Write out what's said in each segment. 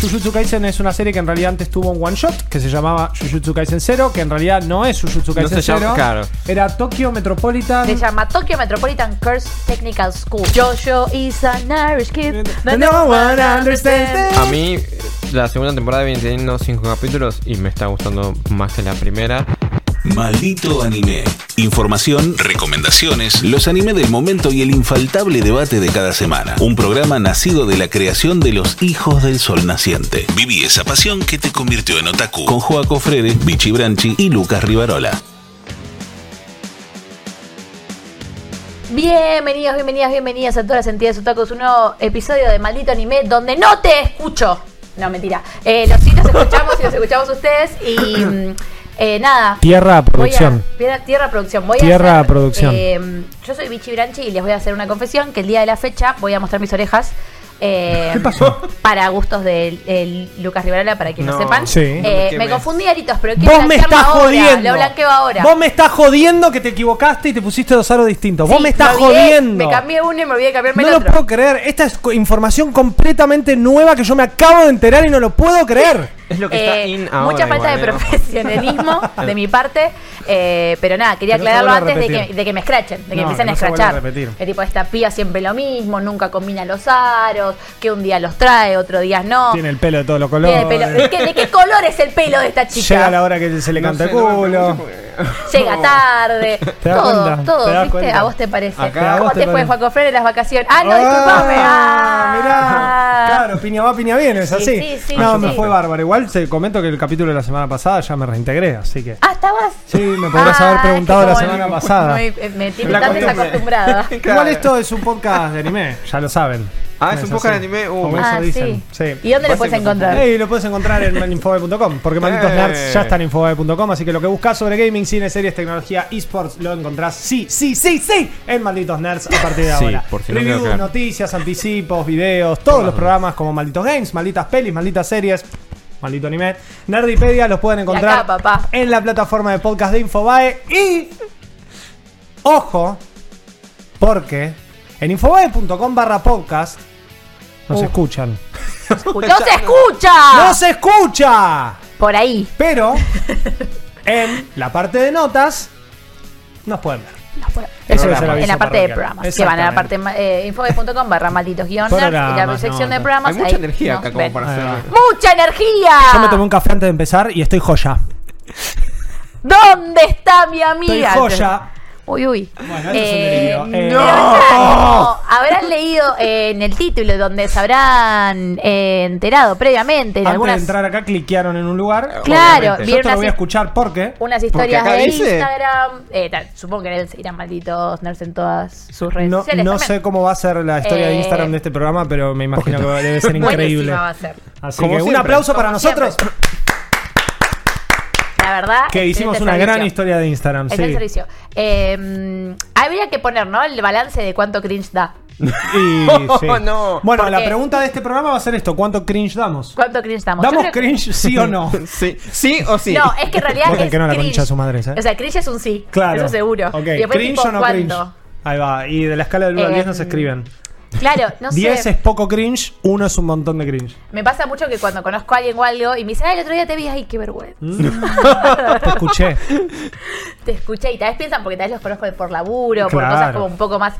Jujutsu Kaisen es una serie que en realidad antes tuvo un one shot que se llamaba Jujutsu Kaisen 0, que en realidad no es Jujutsu Kaisen se llama- 0. claro. Era Tokyo Metropolitan. Se llama Tokyo Metropolitan Curse Technical School. Jojo is an Irish kid. but No one understands. A mí, la segunda temporada viene teniendo cinco capítulos y me está gustando más que la primera. Maldito anime. Información, recomendaciones, los anime del momento y el infaltable debate de cada semana. Un programa nacido de la creación de los hijos del sol naciente. Viví esa pasión que te convirtió en otaku. Con Joaco Frere, Vichy Branchi y Lucas Rivarola. Bienvenidos, bienvenidas, bienvenidas a todas las entidades otakus. Un nuevo episodio de Maldito Anime donde no te escucho. No, mentira. Eh, los sí los escuchamos y los escuchamos ustedes. Y mm, eh, nada. Tierra Voy a- Producción. tierra, tierra producción. Voy Tierra a hacer, Producción. eh, yo soy Vichy Branchi y les voy a hacer una confesión que el día de la fecha voy a mostrar mis orejas. eh, ¿Qué pasó? Para gustos de el Lucas Rivarola, para quienes No. no sepan. Sí. Eh, ¿Qué me me- confundí, Aritos, pero quiero Vos me estás ahora, jodiendo. Lo blanqueo ahora. Vos me estás jodiendo que te equivocaste y te pusiste dos aros distintos. Vos me estás me olvidé, jodiendo. Me cambié uno y me olvidé de cambiarme no el lo otro. puedo creer. Esta es co- información completamente nueva que yo me acabo de enterar y no lo puedo creer. Es lo que está Eh, in ahora. mucha falta igual, de profesionalismo de mi parte. eh, pero nada, quería Pero aclararlo a antes de que, de que me escrachen, de que No, empiecen que a no vuelva escrachar. a repetir. Que tipo, esta piba siempre lo mismo, nunca combina los aros, que un día los trae, otro día no. Tiene el pelo de todos los colores. el ¿De, qué, de qué color es el pelo de esta chica? Llega la hora que se le No canta sé, el culo. Llega tarde. ¿Te das todo, cuenta? todo, ¿Te das ¿viste? cuenta? ¿A vos te parece? Acá- ¿A ¿Cómo te te fue? Juaco Freire, las vacaciones? Ah, no, disculpame. Ah, Ah. mirá. Claro, piña va, piña viene, es Sí, así. sí, sí, no, me fue bárbaro. Igual te comento que el capítulo de la semana pasada ya me reintegré, así que. Ah, ¿estabas? Sí, me podrás haber Ah, preguntado la semana pasada. eh, me tiene tan desacostumbrada. Igual esto es un podcast de anime, ya lo saben. Ah, es un podcast de anime, uh. Como Ah, eso dicen. sí. Sí. ¿Y dónde lo puedes encontrar? Lo puedes encontrar en infobae.com, porque malditos Eh. nerds ya están en infobae.com, así que lo que buscas sobre gaming, cine, series, tecnología, esports, lo encontrás sí, sí, sí, sí, en malditos nerds a partir de Sí, ahora. por si no Reviews, noticias, anticipos, videos, todos los programas como malditos games, malditas pelis, malditas series. Maldito anime. Nerdipedia los pueden encontrar acá, papá. en la plataforma de podcast de Infobae. Y. Ojo, porque en infobae.com barra podcast nos Uh. escuchan. ¡No se escucha! ¡No se escucha! Por ahí. Pero en la parte de notas nos pueden ver. No puede- Eso es el en la parte de parroquial. programas. Que van a la parte eh, infobae.com barra malditos guion nerds, y la Programas, sección de programas. Hay mucha ahí energía nos acá como ven. para Ahí hacer. ¡Mucha energía! Yo me tomé un café antes de empezar y estoy joya. ¿Dónde está mi Estoy amiga? joya. Uy, uy. Bueno, esto es un delirio. Eh, pero claro, leído eh, en el título donde se habrán eh, enterado previamente en Antes algunas de entrar acá cliquearon en un lugar. Claro, Obviamente. Yo te lo voy a escuchar porque unas historias de dice- Instagram. Eh, tal, supongo que deben seguir a malditos nerds en todas sus redes no, sociales. no también. sé cómo va a ser la historia de Eh, Instagram de este programa, pero me imagino que debe ser increíble. va a ser. Así Como que un aplauso para Como nosotros La verdad. que hicimos una servicio. gran historia de Instagram. Es Sí. el servicio. Eh, habría que poner, ¿no? El balance de cuánto cringe da. Y, sí. no. Bueno, ¿Por la qué? pregunta de este programa va a ser esto: ¿cuánto cringe damos? ¿Cuánto cringe damos? ¿Damos creo cringe sí o no? Sí, sí o sí. No, es que en realidad. Es que no a la cringe. concha de su madre, ¿eh? O sea, cringe es un sí. Claro. Eso seguro. Ok, Y después, ¿cringe tipo, o no ¿cuánto? cringe? Ahí va. Y de la escala del 1 al 10 nos Em, escriben. Claro, no 10 sé. es poco cringe, 1 es un montón de cringe. Me pasa mucho que cuando conozco a alguien o algo y me dice, ay, el otro día te vi, ay, qué vergüenza. Te escuché. Te escuché y tal vez piensan porque tal vez los conozco por laburo, por cosas como un poco más.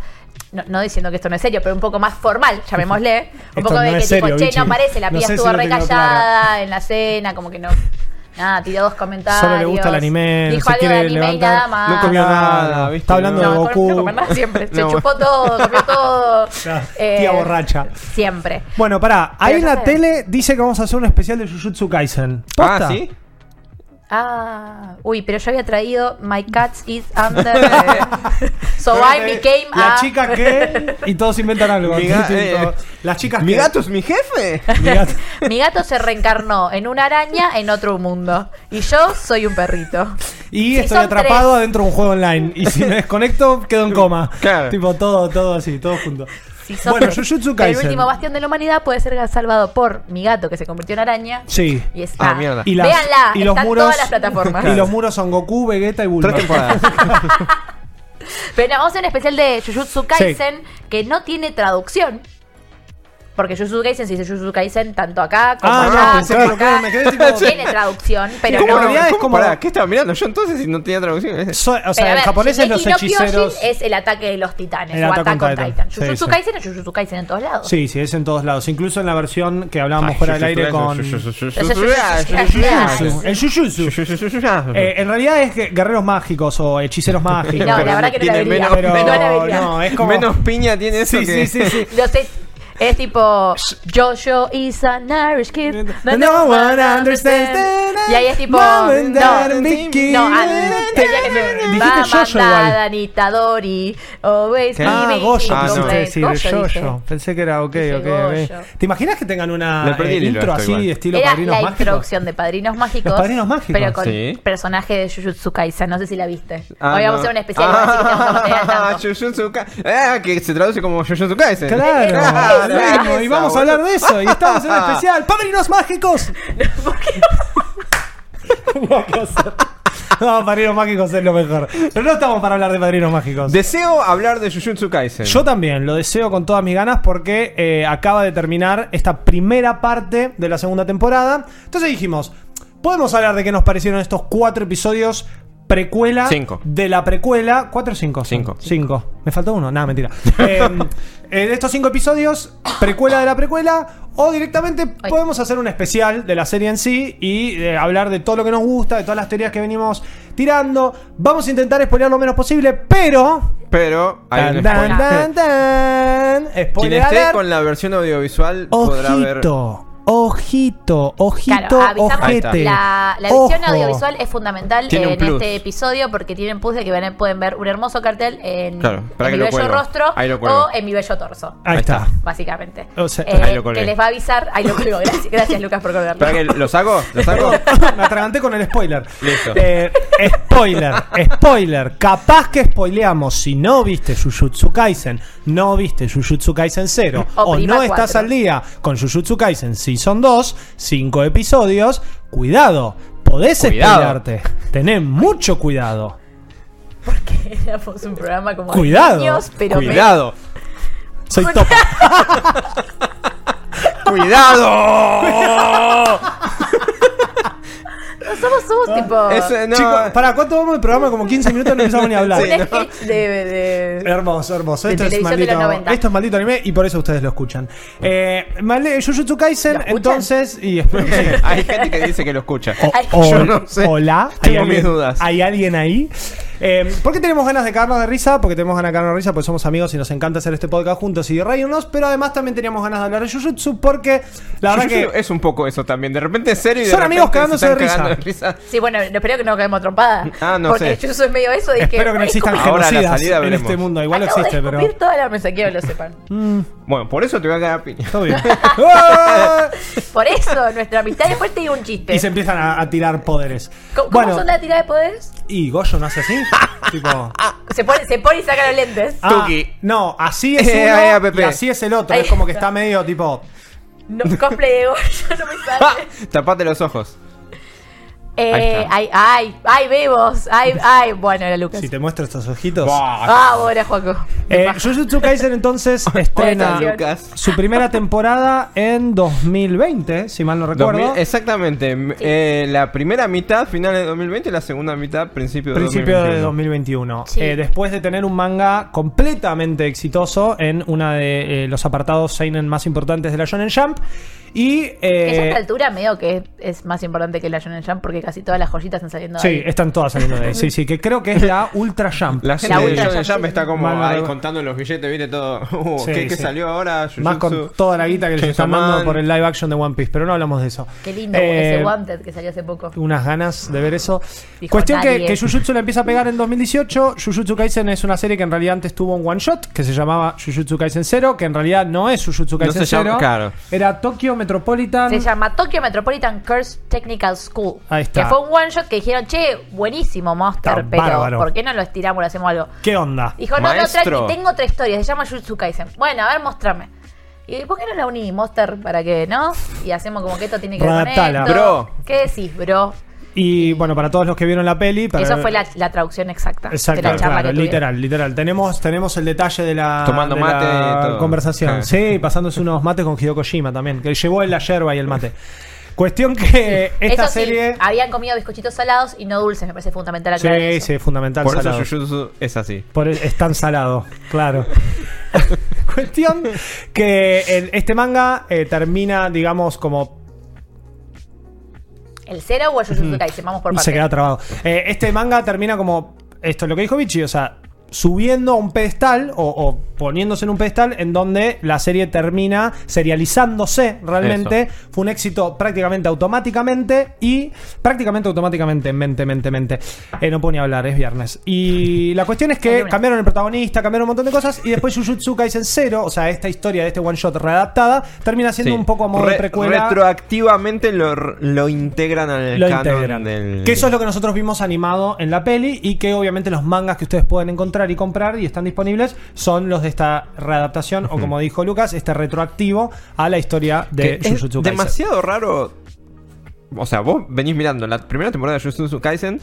No, no diciendo que esto no es serio, pero un poco más formal, llamémosle. Un poco de no que es serio, tipo, che, no aparece, la No si estuvo lo re tengo callada en la cena, como que no. Nada, tiró dos comentarios. Solo le gusta el anime, Dijo se algo de anime y nada más. No comió nada, ¿viste? Está hablando No, de Goku. no nada siempre. Se No. chupó todo, comió todo. Eh, Tía borracha. Siempre. Bueno, pará, ahí en la tele dice que vamos a hacer un especial de Jujutsu Kaisen. ¿Posta? Ah, ¿sí? Ah, uy, pero yo había traído My Cats is under. so I became La a. chica que. Y todos inventan algo. Mi ga- eh, Las chicas ¿Mi que- gato es mi jefe? Mi gato. Mi gato se reencarnó en una araña en otro mundo. Y yo soy un perrito. Y Si estoy son atrapado tres. adentro de un juego online. Y si me desconecto, quedo en coma. Claro. Tipo, todo, todo así, todo junto. Si sos Bueno. Jujutsu El Kaisen. último bastión de la humanidad puede ser salvado por mi gato que se convirtió en araña. Sí. Y está. Ah, mierda. Y las- Véanla, y los muros, todas las plataformas. Y los muros son Goku, Vegeta y Bulma. Tres temporadas. Pero no, vamos a hacer un especial de Jujutsu Kaisen que no tiene traducción. Porque Jujutsu Kaisen se dice Jujutsu Kaisen tanto acá como Ah, allá, no, pensé como que- acá. claro, me quedé tipo- Tiene traducción, pero ¿Cómo no. en realidad es como- Pará, ¿Qué estaba mirando yo entonces si no tenía traducción? So- o Pero sea, en japonés es los Shingeki no Kyojin hechiceros. es el ataque de los titanes El o Attack on Titan. Titan. Jujutsu sí. Kaisen es Jujutsu Kaisen en todos lados. Sí, sí, es en todos lados. Incluso en la versión que hablábamos Ay, fuera del aire con. El Jujutsu. Eh, en realidad es guerreros mágicos o hechiceros mágicos. No, la verdad que no la Tiene vería. menos- piña tiene eso Sí, que... sí, sí. Es tipo Jojo is an Irish kid. No one understands. Y ahí es tipo. No, no, ah, Mamá, Jojo igual. Anita, Dori. Always ¿Qué? Ah, Goyo, Ah, Goyo. Pensé que era ok, ok. ¿Te imaginas que tengan una eh, intro así, igual. estilo Era Padrinos la Mágicos? introducción de Padrinos Mágicos. Los Padrinos Mágicos. Pero con Sí. personaje de Jujutsu Kaisen. No sé si la viste. Ah, Hoy vamos no. a hacer un especial. Ah. Jujutsu Ka- Ah, que se traduce como Jujutsu Kaisen. Claro, Claro, bueno, y vamos a hablar de eso. Y estamos en un especial. ¡Padrinos Mágicos! Tenía que hacer. No, Padrinos Mágicos es lo mejor. Pero no estamos para hablar de Padrinos Mágicos. Deseo hablar de Jujutsu Kaisen. Yo también lo deseo con todas mis ganas porque eh, acaba de terminar esta primera parte de la segunda temporada. Entonces dijimos, podemos hablar de qué nos parecieron estos cuatro episodios precuela Cinco. de la precuela. ¿Cuatro o cinco? Cinco. Cinco. Me faltó uno, nada, mentira. Eh, de estos cinco episodios, precuela de la precuela, o directamente Ay. podemos hacer un especial de la serie en sí y eh, hablar de todo lo que nos gusta, de todas las teorías que venimos tirando. Vamos a intentar spoilear lo menos posible, pero Pero hay Tan, tan, tan. Quien esté alert. con la versión audiovisual podrá ver. Ojito, ojito, Claro, avisamos ojete. la, la edición Ojo. audiovisual es fundamental Tiene un en este episodio porque tienen plus de que ven- pueden ver un hermoso cartel en, Claro, para en que mi lo bello cuelgo. rostro o en mi bello torso. Ahí, Ahí está. está. Básicamente. O sea, Eh, ahí lo que les va a avisar. Ahí lo cuelgo. Gracias, gracias Lucas por colgarlo. ¿Para que lo saco? ¿Lo saco? Me atraganté con el spoiler. Listo. Eh, spoiler, spoiler. Capaz que spoileamos si no viste Jujutsu Kaisen, no viste Jujutsu Kaisen 0 O no estás 4. al día con Jujutsu Kaisen Season 2, 5 episodios. Cuidado, podés Cuidado. Tené mucho cuidado. Porque éramos un programa como Cuidado. niños, pero me- Cuidado. Soy topa. ¡Cuidado! somos, somos tipo no. Chicos, ¿para cuánto vamos el programa? Como 15 minutos no empezamos ni a hablar. un sketch de, de- Hermoso, hermoso. De Esto es, maldito, los 90. esto es maldito anime y por eso ustedes lo escuchan. Eh, male- Jujutsu Kaisen, entonces. Y espero que sí. Hay gente que dice que lo escucha. Ay, O- Yo no sé. Hola, Tengo mis dudas. ¿hay alguien ahí? Eh, ¿Por qué tenemos ganas de cagarnos de risa? Porque tenemos ganas de cagarnos de risa porque somos amigos y nos encanta hacer este podcast juntos y reírnos. Pero además también teníamos ganas de hablar de Jujutsu porque la verdad Jujutsu que. es un poco eso también. De repente es serio y de Son amigos cagándose de risa. cagando risa. Sí, bueno, espero que no caigamos trompada. Ah, no porque sé. yo soy medio eso. Dije, Espero que no "Ay, existan ¿cómo- Ahora a la genocidas salida en este mundo. Igual Acabo existe, de pero. toda la mesa, quiero que lo sepan. Bueno, por eso te voy a cagar a piña. Todo bien. Por eso, nuestra amistad. Después te digo un chiste. y se empiezan a, a tirar poderes. ¿Cómo, bueno, son la tirada de poderes? y Goyo no hace así. tipo. Se pone, se pone y saca los lentes. Ah, Tuki. no, así es Eh, uno ahí, app. y así es el otro. Ahí Es como que está. está medio tipo. No, cosplay de Goyo no me sale. Tapate los ojos. Eh, ay, ay, ay, bebos. Ay, ay. Bueno, era Lucas. Si te muestro estos ojitos. Ah, bueno, Juaco. Eh, Jujutsu Kaisen entonces estrena Lucas. su primera temporada en 2020, si mal no recuerdo. 2000 exactamente. Eh, la primera mitad, final de 2020, y la segunda mitad, principio de Principio de 2021. 2021. Sí. Eh, después de tener un manga completamente exitoso en una de eh, los apartados seinen más importantes de la Shonen Jump. Y. Que ya a eh, esta altura medio que es más importante que la Shonen Jump porque casi todas las joyitas están saliendo de sí, ahí. están todas saliendo de ahí. Sí, sí, que creo que es la Ultra Jump. La La de Ultra Shonen Jump, Jump sí. está como Mal, ahí contando los billetes, viste todo. Uh, Sí, ¿Qué, qué sí. salió ahora? Más con toda la guita que les están dando por el live action de One Piece, pero no hablamos de eso. Qué lindo Eh, ese Wanted que salió hace poco. unas ganas de ver eso. Dijo Cuestión que, nadie. que Jujutsu la empieza a pegar en 2018. Jujutsu Kaisen es una serie que en realidad antes tuvo un one shot que se llamaba Jujutsu Kaisen 0, que en realidad no es Jujutsu No Kaisen se llama- 0. claro. Era Tokyo Metropolitan. Se llama Tokyo Metropolitan Curse Technical School. Ahí está. Que fue un one shot que dijeron, che, buenísimo Monster, Está pero bárbaro. ¿por qué no lo estiramos y hacemos algo? ¿Qué onda? Dijo, no, no, tengo otra historia, se llama Jujutsu Kaisen. Bueno, a ver, mostrame. ¿Y por qué no la uní, Monster, para que, no? Y hacemos como que esto tiene que ver con esto. Bro. ¿Qué decís, bro? Y bueno, para todos los que vieron la peli. para- Eso fue la, la traducción exacta Exacto, de la charla claro, que tuvieron. literal, literal. Tenemos, tenemos el detalle de la, Tomando de mate la y todo. conversación. Sí. Sí, pasándose unos mates con Hideo Kojima también, que llevó la yerba y el mate. Cuestión que esta Eso sí, serie. habían comido bizcochitos salados y no dulces, me parece fundamental aclarar Sí, eso. sí, fundamental. Por eso salado. Jujutsu es así. Por es tan salado, claro. Cuestión que el- este manga eh, termina, digamos, como ¿El cero o el Jujutsu Kaisen? Vamos por se partes. queda trabado. Eh, este manga termina como esto es lo que dijo Vichy, o sea, subiendo a un pedestal o, o poniéndose en un pedestal en donde la serie termina serializándose realmente. Fue un éxito prácticamente automáticamente y prácticamente automáticamente, mente, mente, mente. Eh, no puedo ni hablar, es viernes. Y la cuestión es que cambiaron el protagonista, cambiaron un montón de cosas y después Jujutsu Kaisen 0, o sea, esta historia de este one shot readaptada, termina siendo Sí. un poco a modo de Re- precuela. Retroactivamente lo, lo integran al lo canon integran. del. Que eso es lo que nosotros vimos animado en la peli y que obviamente los mangas que ustedes pueden encontrar y comprar y están disponibles son los de esta readaptación o como dijo Lucas, este retroactivo a la historia de que es Jujutsu Kaisen. demasiado raro. O sea, vos venís mirando la primera temporada de Jujutsu Kaisen.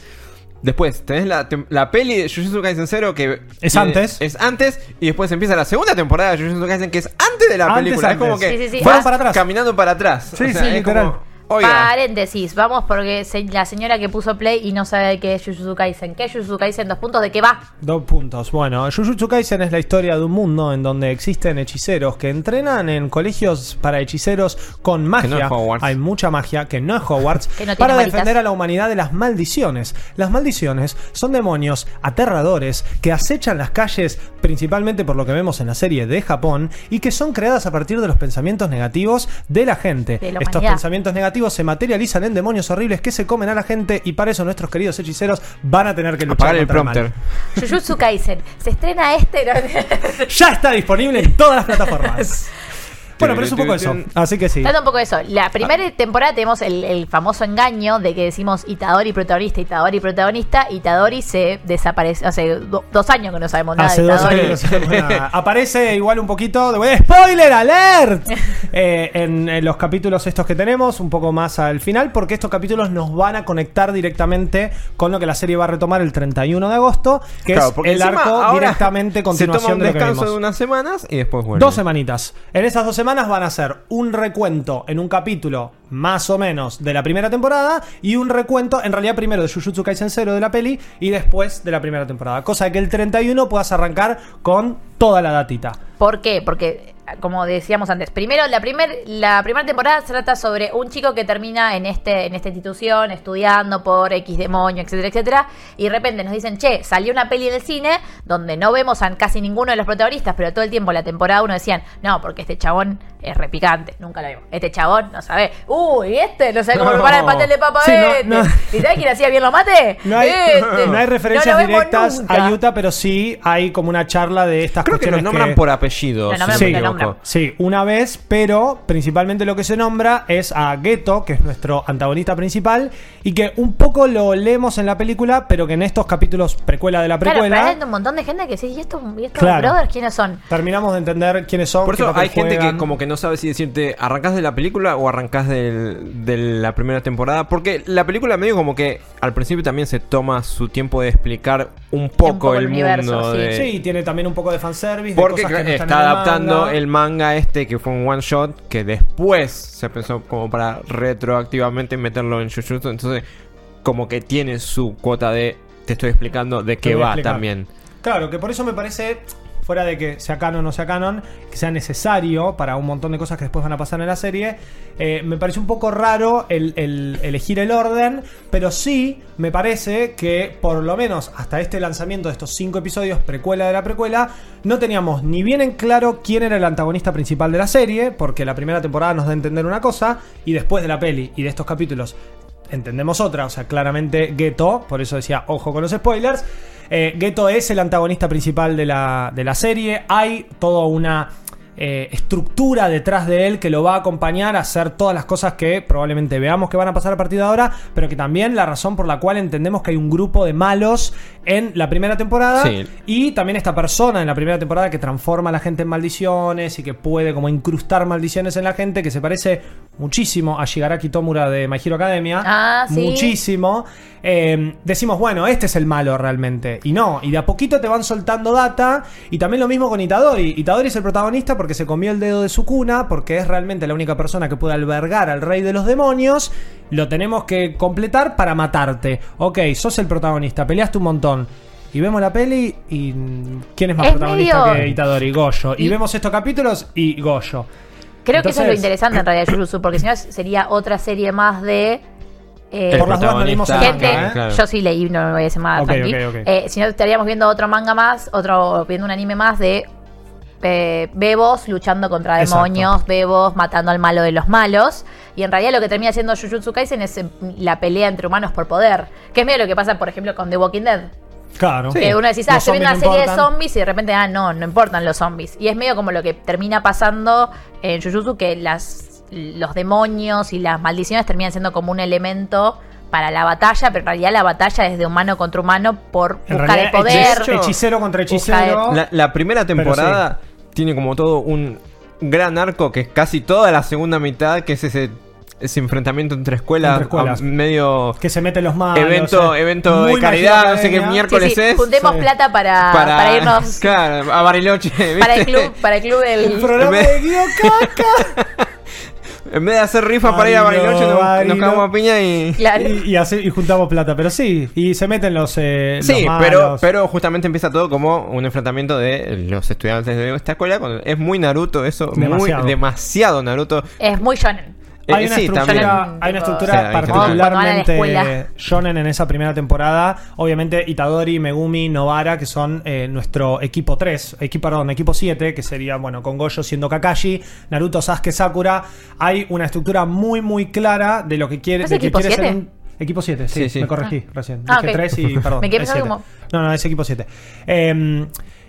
Después tenés la, la peli de Jujutsu Kaisen 0 que Es tiene- antes. Es antes y después empieza la segunda temporada de Jujutsu Kaisen que es antes de la Antes, película. Es como antes. que Sí, sí, sí. Fueron para atrás. caminando para atrás. Sí, O sea, sí, es literal. como, Oiga, Paréntesis, vamos porque se- la señora que puso play y no sabe qué es Jujutsu Kaisen. ¿Qué es Jujutsu Kaisen? Dos puntos, ¿de qué va? Dos puntos. Bueno, Jujutsu Kaisen es la historia de un mundo en donde existen hechiceros que entrenan en colegios para hechiceros con magia. no es Hogwarts. Hay mucha magia que no es Hogwarts Que no tiene para varitas. defender a la humanidad de las maldiciones. Las maldiciones son demonios aterradores que acechan las calles principalmente por lo que vemos en la serie de Japón y que son creadas a partir de los pensamientos negativos de la gente. De la Estos humanidad. pensamientos negativos se materializan en demonios horribles que se comen a la gente y para eso nuestros queridos hechiceros van a tener que luchar apagar el contra mal. prompter. Jujutsu Kaisen. Se estrena este. ya está disponible en todas las plataformas. bueno, pero es un poco eso. Así que sí. Trata un poco de eso. La Ah. primera temporada tenemos el, el famoso engaño de que decimos Itadori protagonista, Itadori protagonista. Itadori se desaparece. Hace do- dos años que no sabemos nada Hace de dos Itadori. años que no sabemos nada. Aparece igual un poquito de spoiler alert Eh, en, en los capítulos estos que tenemos, un poco más al final, porque estos capítulos nos van a conectar directamente con lo que la serie va a retomar el 31 de agosto, que Claro, es porque el encima arco ahora directamente Se continuación toma un de lo que descanso vimos. de unas semanas y después vuelve. Dos semanitas. En esas dos semanas van a ser un recuento en un capítulo más o menos de la primera temporada y un recuento en realidad primero de Jujutsu Kaisen 0 de la peli y después de la primera temporada. Cosa que el 31 puedas arrancar con toda la datita. ¿Por qué? Porque, como decíamos antes, primero, la, primer, la primera temporada trata sobre un chico que termina en, este, en esta institución estudiando por X demonio, etcétera, etcétera, y de repente nos dicen, che, salió una peli en el cine donde no vemos a casi ninguno de los protagonistas, pero todo el tiempo la temporada uno decían, no, porque este chabón es repicante, nunca lo vimos. Este chabón no sabe, uy, este no sabe cómo No. preparar el pastel de papa Sí, no, este. no. ¿Y sabes quién hacía bien los mates? No hay, Este. no hay referencias No lo directas nunca. a Utah, pero sí hay como una charla de estas Creo que cuestiones nos nombran por apellido. Lo si nombran no me Sí, Sí, una vez, pero principalmente lo que se nombra es a Geto, que es nuestro antagonista principal, y que un poco lo leemos en la película, pero que en estos capítulos precuela de la Claro, precuela, pero hay un montón de gente que sí, ¿y estos, y estos Claro. brothers quiénes son? terminamos de entender quiénes son. Por eso hay gente juegan. que como que no sabe si decirte arrancás de la película o arrancás del- de la primera temporada. Porque la película medio como que al principio también se toma su tiempo de explicar un poco, poco el el universo, mundo sí. de... Sí, tiene también un poco de fanservice. de Porque cosas que no están está en el adaptando manga. El manga este que fue un one shot que después se pensó como para retroactivamente meterlo en Jujutsu. Entonces como que tiene su cuota de te estoy explicando de qué va explicar. también. Claro, que por eso me parece, fuera de que sea canon o no sea canon, que sea necesario para un montón de cosas que después van a pasar en la serie, eh, me parece un poco raro el, el elegir el orden, pero sí me parece que por lo menos hasta este lanzamiento de estos cinco episodios precuela de la precuela, no teníamos ni bien en claro quién era el antagonista principal de la serie, porque la primera temporada nos da a entender una cosa, y después de la peli y de estos capítulos entendemos otra, o sea, claramente Geto, por eso decía, ojo con los spoilers. Eh, Geto es el antagonista principal de la, de la serie. Hay toda una eh, estructura detrás de él que lo va a acompañar a hacer todas las cosas que probablemente veamos que van a pasar a partir de ahora, pero que también la razón por la cual entendemos que hay un grupo de malos en la primera temporada Sí. y también esta persona en la primera temporada que transforma a la gente en maldiciones y que puede como incrustar maldiciones en la gente, que se parece muchísimo a Shigaraki Tomura de My Hero Academia. Ah, sí. Muchísimo. Eh, decimos, bueno, este es el malo realmente. Y no, y de a poquito te van soltando data. Y también lo mismo con Itadori. Itadori es el protagonista porque se comió el dedo de su cuna, porque es realmente la única persona que puede albergar al rey de los demonios. Lo tenemos que completar para matarte. Ok, sos el protagonista, peleaste un montón. Y vemos la peli y... mm, ¿Quién es más Es protagonista medio- que Itadori? Goyo. Y, Y- vemos estos capítulos y Goyo. Creo que eso es lo interesante en realidad Jujutsu, porque si no sería otra serie más de. eh, Por las dudas no leímos el protagonista, manga, gente, ¿eh? claro. yo sí leí, no me voy a decir ok. Eh, si no, estaríamos viendo otro manga más, otro viendo un anime más de eh, bebos luchando contra Exacto. demonios, bebos matando al malo de los malos. Y en realidad lo que termina siendo Jujutsu Kaisen es eh, la pelea entre humanos por poder. Que es medio lo que pasa, por ejemplo, con The Walking Dead. Claro. Que uno decís, ah, estoy viendo una no serie de zombies y de repente, ah, no, no importan los zombies. Y es medio como lo que termina pasando en Jujutsu, que las, los demonios y las maldiciones terminan siendo como un elemento para la batalla, pero en realidad la batalla es de humano contra humano por En buscar el realidad, poder. hechiz- hechicero contra hechicero. La, la primera temporada tiene como todo un gran arco que es casi toda la segunda mitad, que es ese, ese enfrentamiento entre escuelas, Entre escuelas. a- medio Que se meten los malos. evento, eh. evento de caridad, no sé qué miércoles Sí, sí, es. juntemos Sí. plata para, para, irnos Claro, a Bariloche. ¿viste? para el club, para el club del. El programa Me- de Guido Caca. En vez de hacer rifa para ir a Barilo, Bariloche, nos, cagamos a piña y. Claro. y, y así- y juntamos plata, pero sí, y se meten los, eh, los Sí, malos. pero, pero justamente empieza todo como un enfrentamiento de los estudiantes de esta escuela. Es muy Naruto eso, Demasiado. muy demasiado Naruto. Es muy shonen. Hay Eh, una sí, estructura, hay una estructura o sea, hay Cuando van a la particularmente shonen en esa primera temporada. Obviamente Itadori, Megumi, Novara, que son eh, nuestro equipo 3, equipo, perdón, equipo 7, que sería, bueno, con Goyo siendo Kakashi, Naruto, Sasuke, Sakura. Hay una estructura muy, muy clara de lo que quiere, ¿Es de que equipo quiere ser 7? un... Equipo 7, sí, Sí, sí. me corregí recién. Ah, Dije ok. 3 y perdón. Me quedé pensando siete. No, no, es equipo 7.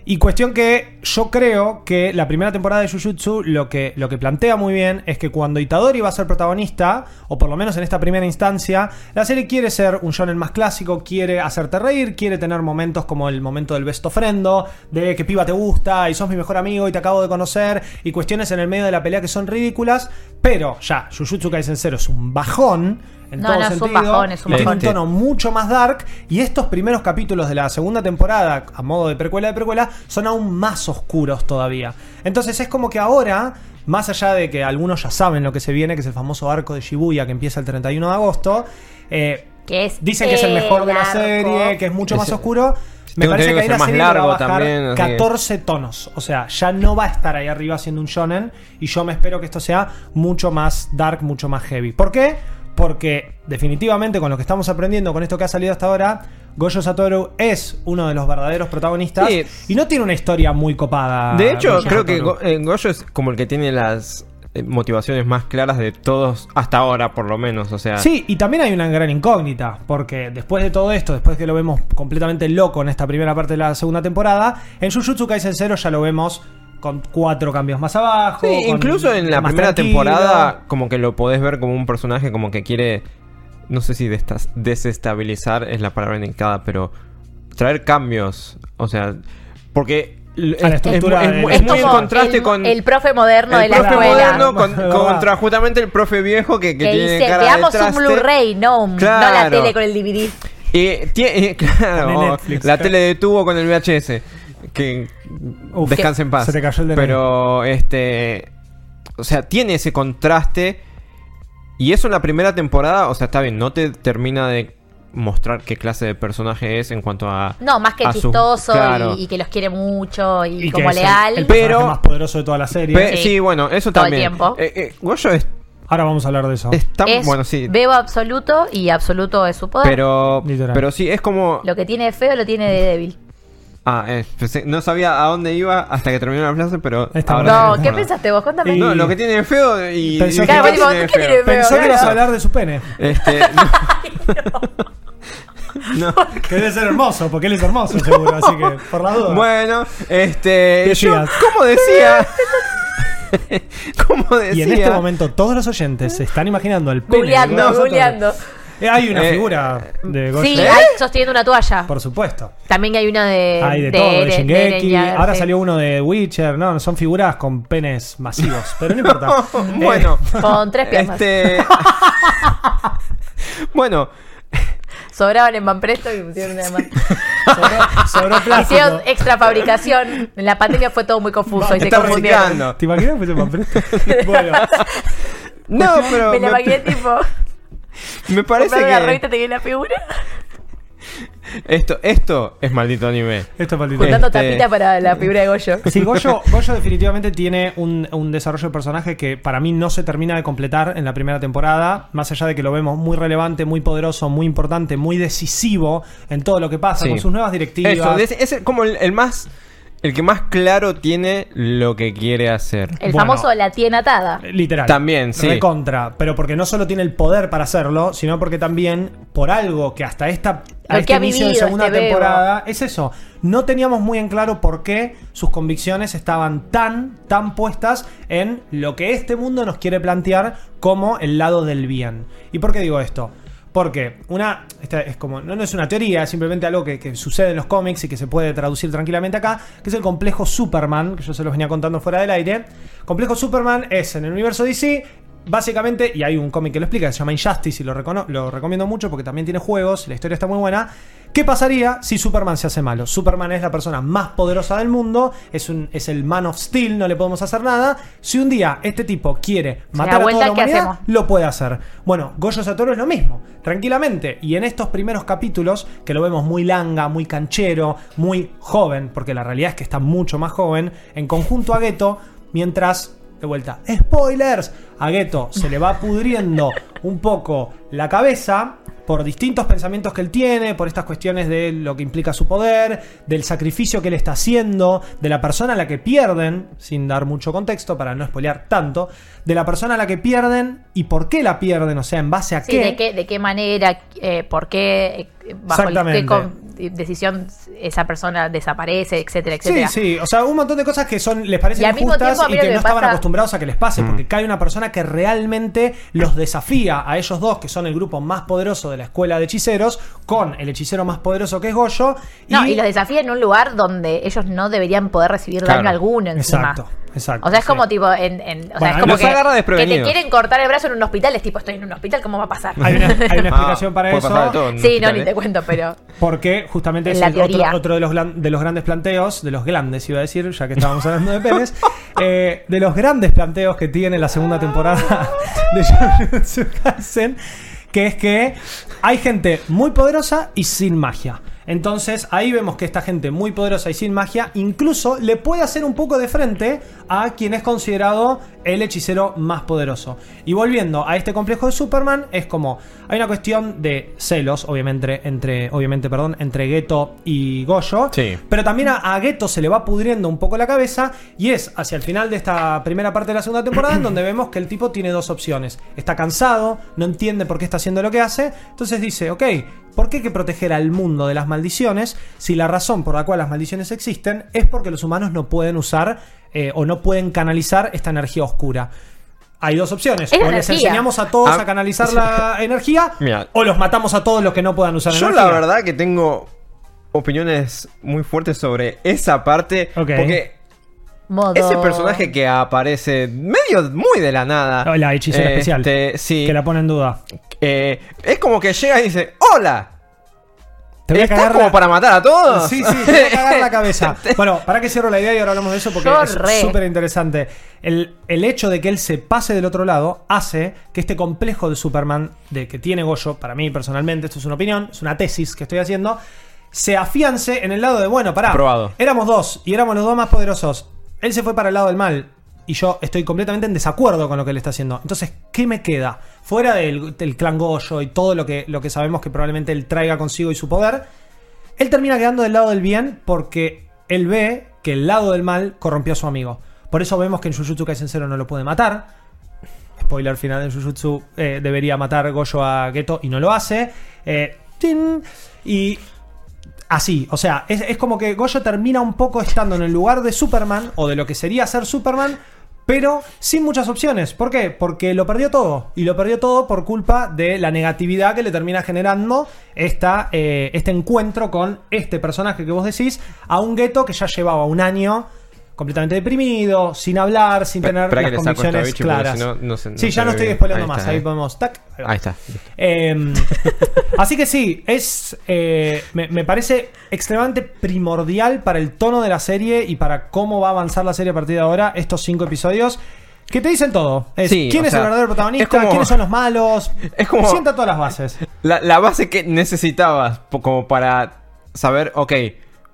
Y cuestión que yo creo que la primera temporada de Jujutsu lo que, lo que plantea muy bien es que cuando Itadori va a ser protagonista, o por lo menos en esta primera instancia, la serie quiere ser un shonen más clásico, quiere hacerte reír, quiere tener momentos como el momento del besto friendo, de que piba te gusta y sos mi mejor amigo y te acabo de conocer, y cuestiones en el medio de la pelea que son ridículas, pero ya, Jujutsu Kaisen 0 es un bajón. En No, todo no, es un sentido. bajón, es un Tiene bajón. un tono mucho más dark y estos primeros capítulos de la segunda temporada, a modo de precuela de precuela, son aún más oscuros todavía. Entonces es como que ahora, más allá de que algunos ya saben lo que se viene, que es el famoso arco de Shibuya que empieza el 31 de agosto, eh, Que es dicen que es el mejor de la arco. serie, que es mucho más oscuro. Me Tengo parece que que la es más serie le va a largo bajar también, así que- 14 tonos. O sea, ya no va a estar ahí arriba siendo un shonen. Y yo me espero que esto sea mucho más dark, mucho más heavy. ¿Por qué? Porque definitivamente con lo que estamos aprendiendo, con esto que ha salido hasta ahora, Gojo Satoru es uno de los verdaderos protagonistas. Sí. Y no tiene una historia muy copada. De hecho, creo que Satoru. Eh, Goyo es como el que tiene las eh, motivaciones más claras de todos hasta ahora, por lo menos. O sea, Sí, y también hay una gran incógnita, porque después de todo esto, después que lo vemos completamente loco en esta primera parte de la segunda temporada, en Jujutsu Kaisen 0 ya lo vemos con cuatro cambios más abajo. Sí, incluso en la primera tranquilo. temporada, como que lo podés ver como un personaje como que quiere, no sé si destas- desestabilizar es la palabra indicada, pero traer cambios. O sea, porque es, estructura es es muy en contraste el, con el profe moderno el de la profe escuela. moderno con- contra justamente el profe viejo que, que que tiene dice, cara de veamos un. Blu-ray, no, un- no la tele con el DVD. Y claro, la claro. tele de tubo con el VHS. Que Uf, descanse en paz. se te cayó el DNI. Pero este. O sea, tiene ese contraste. Y eso en la primera temporada, o sea, está bien, no te termina de mostrar qué clase de personaje es en cuanto a. No, más que chistoso claro. y, y que los quiere mucho y, como es el- leal. El, Pero- más poderoso de toda la serie. Pe- sí. Sí. bueno, eso Todo el también. tiempo. Eh, eh, Goyo es, Ahora vamos a hablar de eso. es tan. es bueno, sí. Bebo absoluto y absoluto es su poder. Pero. Literal. Pero sí, es como. Lo que tiene de feo lo tiene de débil. Ah, eh, pensé- no sabía a dónde iba hasta que terminó la frase, pero. Ahora. No, ¿qué bueno. pensaste vos? Cuéntame. Y- No, lo que tiene de feo y. Pensó y que- ¿qué Claro, tiene tipo, de ¿qué tiene feo? de feo? Pensó que ibas a hablar de su pene. Este, no. No. Que debe ser hermoso, porque él es hermoso, seguro. Así que, por la duda. Bueno, este. Yo, ¿Cómo decía? como decía. Y en este momento todos los oyentes se están imaginando el pene Googleando, googleando. Eh, hay una Eh, figura de Goyo. Sí, hay sosteniendo una toalla. Por supuesto. También hay una de. Hay de, todo, de, de- Shingeki. de- de- Ahora sí. salió uno de Witcher. No, son figuras con penes masivos. Pero no importa. bueno, Con tres piernas. este. bueno, Sobraban en Manpresto y pusieron una más. Sobró, sobró plástico. Hicieron extra fabricación. En la pandemia fue todo muy confuso y se está confundieron. reciclando. ¿Te imaginas que se me presto? Bueno, No, pero. Me la me, imaginé tipo. me parece que. revista tenía la figura. Esto, esto es maldito anime. esto es maldito. Juntando Este- tapita para la figura de Goyo. Sí, Goyo, Goyo definitivamente tiene un, un desarrollo de personaje que para mí no se termina de completar en la primera temporada, más allá de que lo vemos muy relevante, muy poderoso, muy importante, muy decisivo en todo lo que pasa, Sí. con sus nuevas directivas. Eso, es, es como el, el más. El que más claro tiene lo que quiere hacer. El Bueno. famoso la tiene atada. Literal. También, sí. Recontra. Pero porque no solo tiene el poder para hacerlo, sino porque también, por algo que hasta esta a Lo este que ha inicio de vivido segunda este temporada, es eso. No teníamos muy en claro por qué sus convicciones estaban tan, tan puestas en lo que este mundo nos quiere plantear como el lado del bien. ¿Y por qué digo esto? Porque una, esta es como, no, es una teoría, es simplemente algo que, sucede en los cómics y que se puede traducir tranquilamente acá, que es el complejo Superman, que yo se los venía contando fuera del aire. Complejo Superman es en el universo DC, básicamente, y hay un cómic que lo explica, se llama Injustice y lo, lo recomiendo mucho porque también tiene juegos, la historia está muy buena. ¿Qué pasaría si Superman se hace malo? Superman es la persona más poderosa del mundo, es, un, es el Man of Steel, no le podemos hacer nada. Si un día este tipo quiere matar a toda la ¿qué humanidad, hacemos? lo puede hacer. Bueno, Goyo Satoru es lo mismo, tranquilamente. Y en estos primeros capítulos, que lo vemos muy langa, muy canchero, muy joven, porque la realidad es que está mucho más joven, en conjunto a Geto, mientras, de vuelta, spoilers, a Geto se le va pudriendo un poco la cabeza. Por distintos pensamientos que él tiene, por estas cuestiones de lo que implica su poder, del sacrificio que él está haciendo, de la persona a la que pierden, sin dar mucho contexto para no spoilear tanto, de la persona a la que pierden y por qué la pierden, o sea, en base a Sí, qué. de qué, de qué manera, eh, por qué, eh, bajo qué con- decisión esa persona desaparece, etcétera, Sí, etcétera. sí, o sea, un montón de cosas que son les parecen Y injustas tiempo, y que que no estaban acostumbrados a que les pase, porque cae una persona que realmente los desafía a ellos dos, que son el grupo más poderoso de la escuela de hechiceros, con el hechicero más poderoso que es Goyo. No, y, los desafía en un lugar donde ellos no deberían poder recibir Claro. daño alguno encima. Exacto, exacto. O sea, es sí. como tipo, en, en- o sea, es como que, agarra que te quieren cortar el brazo en un hospital, es tipo, estoy en un hospital, ¿cómo va a pasar? Hay una, hay una explicación Ah, para eso. pasar de todo sí, no, ni ¿eh? te cuento, pero... Porque justamente En es el otro, de, los, de los grandes planteos, de los grandes iba a decir, ya que estábamos hablando de penes, eh, de los grandes planteos que tiene la segunda temporada de Jujutsu Kaisen, que es que hay gente muy poderosa y sin magia. Entonces ahí vemos que esta gente muy poderosa y sin magia incluso le puede hacer un poco de frente a quien es considerado el hechicero más poderoso. Y volviendo a este complejo de Superman, es como hay una cuestión de celos, obviamente, entre, obviamente, perdón, entre Geto y Goyo. Sí. Pero también a, a Geto se le va pudriendo un poco la cabeza y es hacia el final de esta primera parte de la segunda temporada en donde vemos que el tipo tiene dos opciones. Está cansado, no entiende por qué está haciendo lo que hace, entonces dice, ok, ¿por qué hay que proteger al mundo de las maldiciones si la razón por la cual las maldiciones existen es porque los humanos no pueden usar eh, o no pueden canalizar esta energía oscura? Hay dos opciones. Es o les enseñamos a todos Ah, a canalizar la energía Mira. o los matamos a todos los que no puedan usar Yo energía. la verdad que tengo opiniones muy fuertes sobre esa parte. Porque Modo... ese personaje que aparece medio muy de la nada. La hechicera especial. este, Sí. Que la pone en duda. eh, es como que llega y dice: ¡Hola! Te voy a ¿Estás cagar como la- para matar a todos? Sí, sí, te voy a cagar la cabeza. Bueno, para que cierro la idea y ahora hablamos de eso porque Yo es súper interesante. El, el hecho de que él se pase del otro lado hace que este complejo de Superman de que tiene Goyo, para mí personalmente, esto es una opinión, es una tesis que estoy haciendo, se afiance en el lado de, bueno, pará, Aprobado. éramos dos y éramos los dos más poderosos. Él se fue para el lado del mal y yo estoy completamente en desacuerdo con lo que él está haciendo. Entonces, ¿qué me queda? Fuera del, clan Goyo y todo lo que, lo que sabemos que probablemente él traiga consigo y su poder, él termina quedando del lado del bien porque él ve que el lado del mal corrompió a su amigo. Por eso vemos que en Jujutsu Kaisen Zero no lo puede matar. Spoiler final en Jujutsu eh, debería matar Goyo a Geto y no lo hace. Eh, y así, o sea, es, es como que Goyo termina un poco estando en el lugar de Superman o de lo que sería ser Superman pero sin muchas opciones. ¿Por qué? Porque lo perdió todo. Y lo perdió todo por culpa de la negatividad que le termina generando esta, eh, este encuentro con este personaje que vos decís, a un gueto que ya llevaba un año completamente deprimido, sin hablar, sin tener las convicciones claras. no, no se- no sí, ya no estoy Ahí más. está, ahí podemos. tac, ahí está. Eh, así que sí, es eh, me, me parece extremadamente primordial para el tono de la serie y para cómo va a avanzar la serie a partir de ahora, estos cinco episodios. Que te dicen todo. Es Sí, quién es sea, el verdadero protagonista, como- quiénes son los malos. Es como- Sienta todas las bases. La, la base que necesitabas como para saber, ok,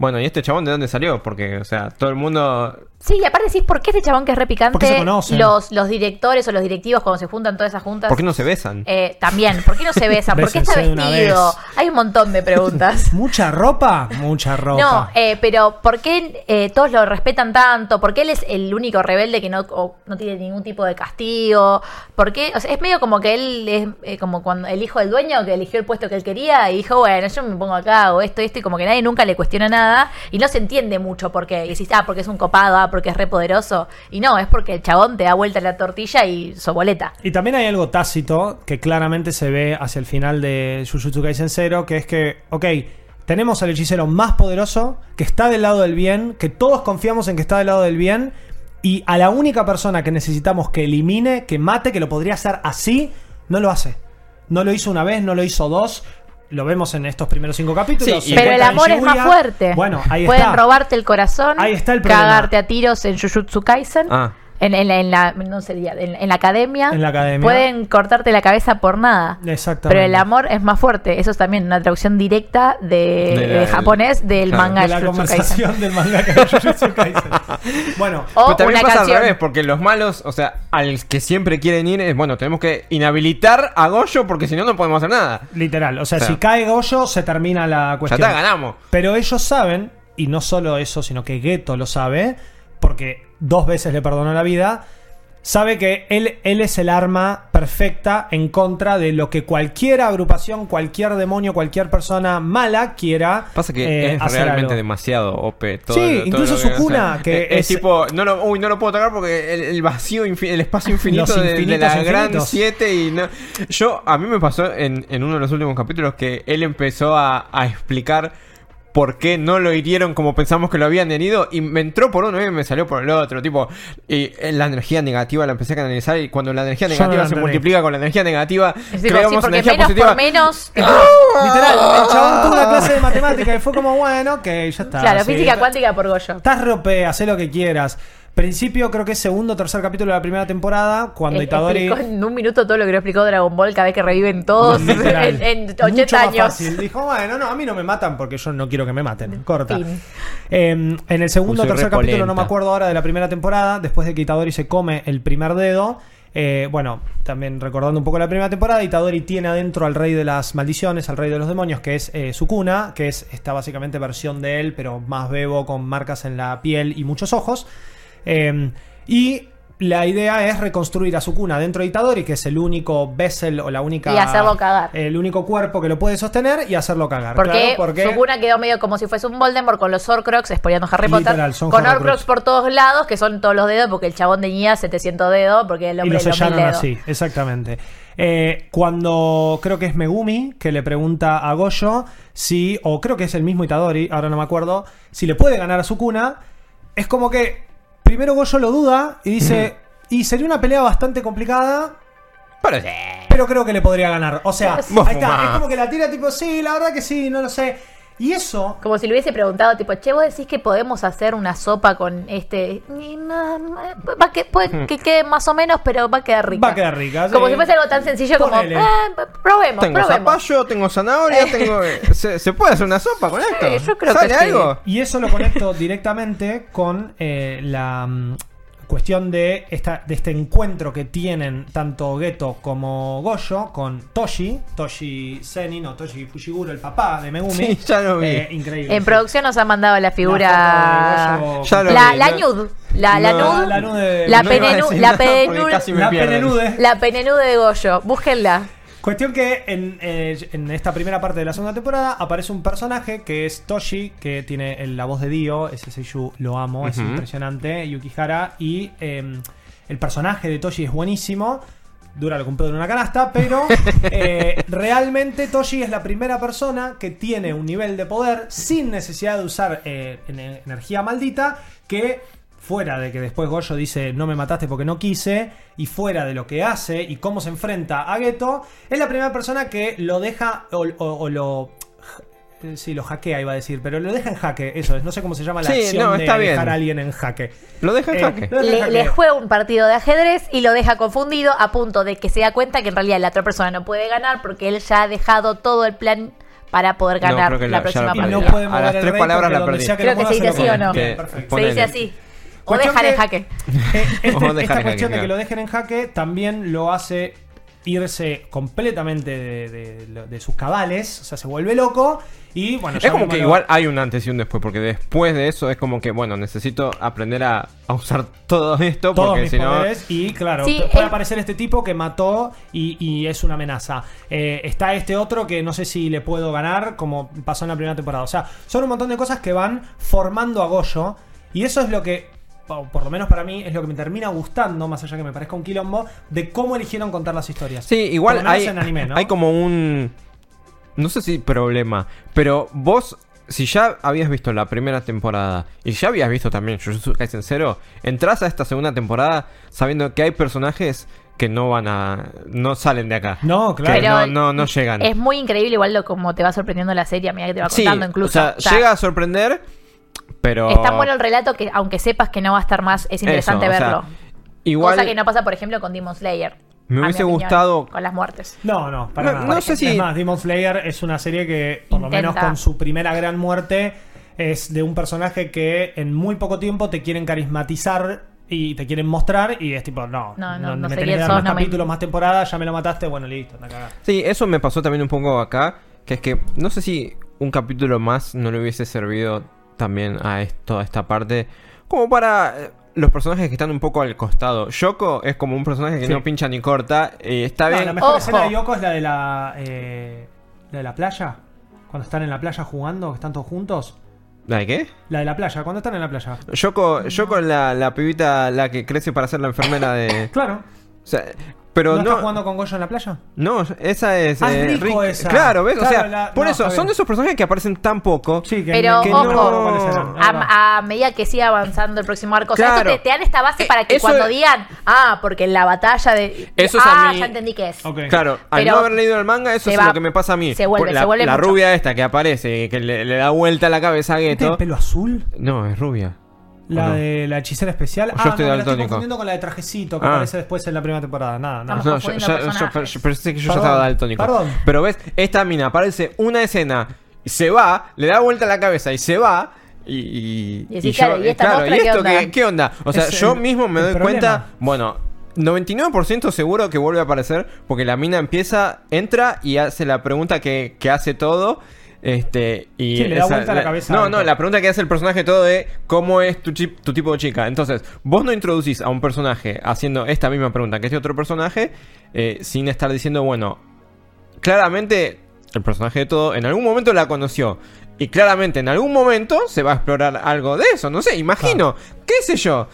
bueno, ¿y este chabón de dónde salió? Porque, o sea, todo el mundo... Sí, y aparte decís, ¿por qué este chabón que es Porque repicante? Los, los directores o los directivos cuando se juntan todas esas juntas. ¿Por qué no se besan? Eh, también, ¿por qué no se besan? ¿Por qué está vestido? Hay un montón de preguntas. ¿Mucha ropa? Mucha ropa. No, eh, pero ¿por qué eh, todos lo respetan tanto? ¿Por qué él es el único rebelde que no, o no tiene ningún tipo de castigo? ¿Por qué? O sea, es medio como que él es eh, como cuando el hijo del dueño que eligió el puesto que él quería y dijo, bueno, yo me pongo acá o esto, esto, y como que nadie nunca le cuestiona nada y no se entiende mucho por qué. Y decís, ah, porque es un copado, ah, porque es re poderoso. Y no, es porque el chabón te da vuelta la tortilla y soboleta. Y también hay algo tácito que claramente se ve hacia el final de Jujutsu Kaisen 0, que es que, ok, tenemos al hechicero más poderoso, que está del lado del bien, que todos confiamos en que está del lado del bien, y a la única persona que necesitamos que elimine, que mate, que lo podría hacer así, no lo hace. No lo hizo una vez, no lo hizo dos. Lo vemos en estos primeros cinco capítulos. Sí, Pero el amor es más fuerte. Bueno, ahí Pueden está. robarte el corazón, Ahí está el problema. cagarte a tiros en Jujutsu Kaisen. Ah. En, en la, en la- no sería, en, en la academia. En la academia. Pueden cortarte la cabeza por nada. Exactamente. Pero el amor es más fuerte. Eso es también una traducción directa de, De la- de japonés del claro. manga de la Jujutsu Kaisen. conversación del manga Jujutsu Kaisen. Bueno, O Pero también una pasa canción. al revés, porque los malos, o sea, al que siempre quieren ir es, bueno, tenemos que inhabilitar a Goyo porque si no, no podemos hacer nada. Literal, o sea, O sea, si cae Goyo se termina la Ya cuestión. está, ganamos. Pero ellos saben, y no solo eso, sino que Geto lo sabe, porque dos veces le perdonó la vida, sabe que él, él es el arma perfecta en contra de lo que cualquier agrupación, cualquier demonio, cualquier persona mala quiera Pasa que eh, es hacer realmente algo. demasiado OP. Todo Sí, todo incluso su cuna, que es, tipo, no lo, uy, no lo puedo tocar porque el, el vacío, el espacio infinito Los de, de infinitos la Gran infinitos. 7 y no... Yo, a mí me pasó en, en uno de los últimos capítulos que él empezó a, a explicar por qué no lo hirieron como pensamos que lo habían herido y me entró por uno y me salió por el otro, tipo, y eh, la energía negativa la empecé a canalizar y cuando la energía no negativa la se multiplica con la energía negativa, Es sí, creamos porque energía menos positiva. por menos. Literal, el chabón tuvo una clase de matemática y fue como, bueno, que ya está. claro, sí. física cuántica por Goyo. Estás rope, haz lo que quieras. Principio, creo que es segundo o tercer capítulo de la primera temporada, cuando Eh, Itadori. en un minuto todo lo que lo explicó Dragon Ball cada vez que reviven todos en, en Mucho 80 más años. fácil. Dijo, bueno, no, a mí no me matan porque yo no quiero que me maten. Corta. Eh, en el segundo o tercer capítulo, no me acuerdo ahora de la primera temporada, después de que Itadori se come el primer dedo. eh, bueno, también recordando un poco la primera temporada, Itadori tiene adentro al rey de las maldiciones, al rey de los demonios, que es eh, Sukuna, que es esta básicamente versión de él, pero más bebo, con marcas en la piel y muchos ojos. Eh, y la idea es reconstruir a Sukuna dentro de Itadori, que es el único vessel o la única. Y hacerlo cagar. El único cuerpo que lo puede sostener y hacerlo cagar. Porque, Claro, porque Sukuna quedó medio como si fuese un Voldemort con los Horcrux, spoileando Harry Potter. Literal, son con Horcrux. Por todos lados, que son todos los dedos, porque el chabón tenía 700 dedos, porque el y hombre lo de los sellaron así, exactamente. Eh, cuando creo que es Megumi que le pregunta a Goyo si, o creo que es el mismo Itadori, ahora no me acuerdo, si le puede ganar a Sukuna, es como que primero Goyo lo duda y dice, y sería una pelea bastante complicada, Pero sí. pero creo que le podría ganar. O sea, Vos ahí está, fumá. es como que la tira tipo, sí, la verdad que sí, no lo sé. Y eso, Como si le hubiese preguntado, tipo, che, vos decís que podemos hacer una sopa con este. Va a que, puede que quede más o menos, pero va a quedar rica. Va a quedar rica, sí. Como si fuese algo tan sencillo Ponele. como, eh, probemos, Tengo probemos. zapallo, tengo zanahoria, tengo... ¿Se, se puede hacer una sopa con esto? Sí, yo creo que ¿Sale sí. algo? Y eso lo conecto directamente con eh, la mm, cuestión de, esta, de este encuentro que tienen tanto Geto como Goyo con Toshi, Toshi Zenin o Toshi Fushiguro, el papá de Megumi. Sí, ya lo vi. Eh, increíble. En sí. producción nos ha mandado la figura. La foto de Goyo Ya lo La, vi, la nude. La, la no, nude. la nude- La, no penenu- penenu- penenude. la penenude de Goyo. Búsquenla. Cuestión que en, eh, en esta primera parte de la segunda temporada aparece un personaje que es Toshi, que tiene el- la voz de Dio, ese Seiyuu lo amo, es impresionante, Yukihara, y eh, el personaje de Toshi es buenísimo. Dura lo que un pedo en una canasta, pero eh, realmente Toshi es la primera persona que tiene un nivel de poder sin necesidad de usar eh, en- energía maldita que fuera de que después Goyo dice no me mataste porque no quise y fuera de lo que hace y cómo se enfrenta a Geto, es la primera persona que lo deja o, o- o lo... eh, Sí, lo hackea iba a decir, pero lo deja en jaque, eso es, no sé cómo se llama la Sí, acción no, de bien. dejar a alguien en jaque. Lo deja en Eh, jaque. deja Le, juega un partido de ajedrez y lo deja confundido a punto de que se da cuenta que en realidad la otra persona no puede ganar porque él ya ha dejado todo el plan para poder No, ganar creo que la, próxima no partida. A las tres palabras la perdí. Creo que se dice así o no. Se dice así. O Cuestión dejar en que- jaque. Eh, este- O dejar en esta jaque, cuestión de claro. que lo dejen en jaque también lo hace irse completamente de, de- de sus cabales, o sea, se vuelve loco y bueno, Es como que lo- igual hay un antes y un después, porque después de eso es como que, bueno, necesito aprender a, a usar todo esto, todos porque mis si no... poderes y claro, Sí, puede aparecer este tipo que mató y, y es una amenaza. Eh, está este otro que no sé si le puedo ganar, como pasó en la primera temporada. O sea, son un montón de cosas que van formando a Goyo y eso es lo que, por lo menos para mí, es lo que me termina gustando, más allá que me parezca un quilombo, de cómo eligieron contar las historias. Sí, igual hay, en anime, ¿no? hay como un... No sé si problema, pero vos, si ya habías visto la primera temporada y ya habías visto también Jujutsu Kaisen Zero, entras a esta segunda temporada sabiendo que hay personajes que no van a... no salen de acá. No, claro. Que Pero no, no, no llegan. Es muy increíble igual lo como te va sorprendiendo la serie a medida que te va Sí, contando incluso. o sea, O sea, llega a sorprender, pero... Es tan bueno el relato que aunque sepas que no va a estar más, es interesante Eso, o sea, verlo. Igual... Cosa que no pasa, por ejemplo, con Demon Slayer. Me hubiese opinión, gustado- Con las muertes. No, no, para No- nada. no sé si- Es más, Demon Slayer es una serie que, por lo menos con su primera gran muerte, es de un personaje que en muy poco tiempo te quieren carismatizar y te quieren mostrar y es tipo, no, No, no, no me tenés que dar más no me- capítulos, más temporadas, ya me lo mataste, bueno, listo. Sí, eso me pasó también un poco acá, que es que no sé si un capítulo más no le hubiese servido también a esto, a esta parte, como para eh, los personajes que están un poco al costado. Yoko es como un personaje que Sí. no pincha ni corta, y está No, bien. la mejor Ojo. escena de Yoko es la de la, eh, la de la playa, cuando están en la playa jugando, que están todos juntos. ¿La de qué? La de la playa, cuando están en la playa. Yoko, Yoko es la, la pibita, la que crece para ser la enfermera de... Claro. O sea, pero ¿No, no... está jugando con Goyo en la playa? No, esa es... Ah, es eh, Rico Rick- esa. Claro, ¿ves? o sea, la- por no, eso, son de esos personajes que aparecen tan poco. Sí, que, Pero, que ojo, verdad. A, a medida que siga avanzando el próximo arco. O sea, Claro. esto te, te dan esta base Eh, para que eso cuando es- digan, ah, porque en la batalla de. Eso es a ah, mí- ya entendí qué es. Claro, al Pero no haber leído el manga, eso es va- lo que me pasa a mí. se vuelve- la, se vuelve la mucho. rubia esta que aparece, que le, le da vuelta la cabeza a ¿Tiene Geto. pelo azul? No, es rubia. La de la hechicera especial. Yo ah, estoy no, la estoy confundiendo con la de trajecito que Ah. aparece después en la primera temporada. Nada, nada. No, yo, yo- yo pensé que yo Perdón, ya estaba daltónico. perdón. Pero ves, esta mina aparece una escena, y se va, le da vuelta la cabeza y se va. Y, y, Y claro, ¿y esta claro, mostra ¿y qué esto onda? qué, qué onda? O sea, Es yo el- mismo me doy problema. cuenta, bueno, 99% seguro que vuelve a aparecer porque la mina empieza, entra y hace la pregunta que, que hace todo. Este, y Sí, le da vuelta la cabeza No, no, la pregunta que hace el personaje todo de cómo es tu, tipo de chica. Entonces, vos no introducís a un personaje haciendo esta misma pregunta que este otro personaje eh, sin estar diciendo, bueno, claramente el personaje de todo en algún momento la conoció. Y claramente en algún momento se va a explorar algo de eso. No sé, imagino. ¿Qué sé yo?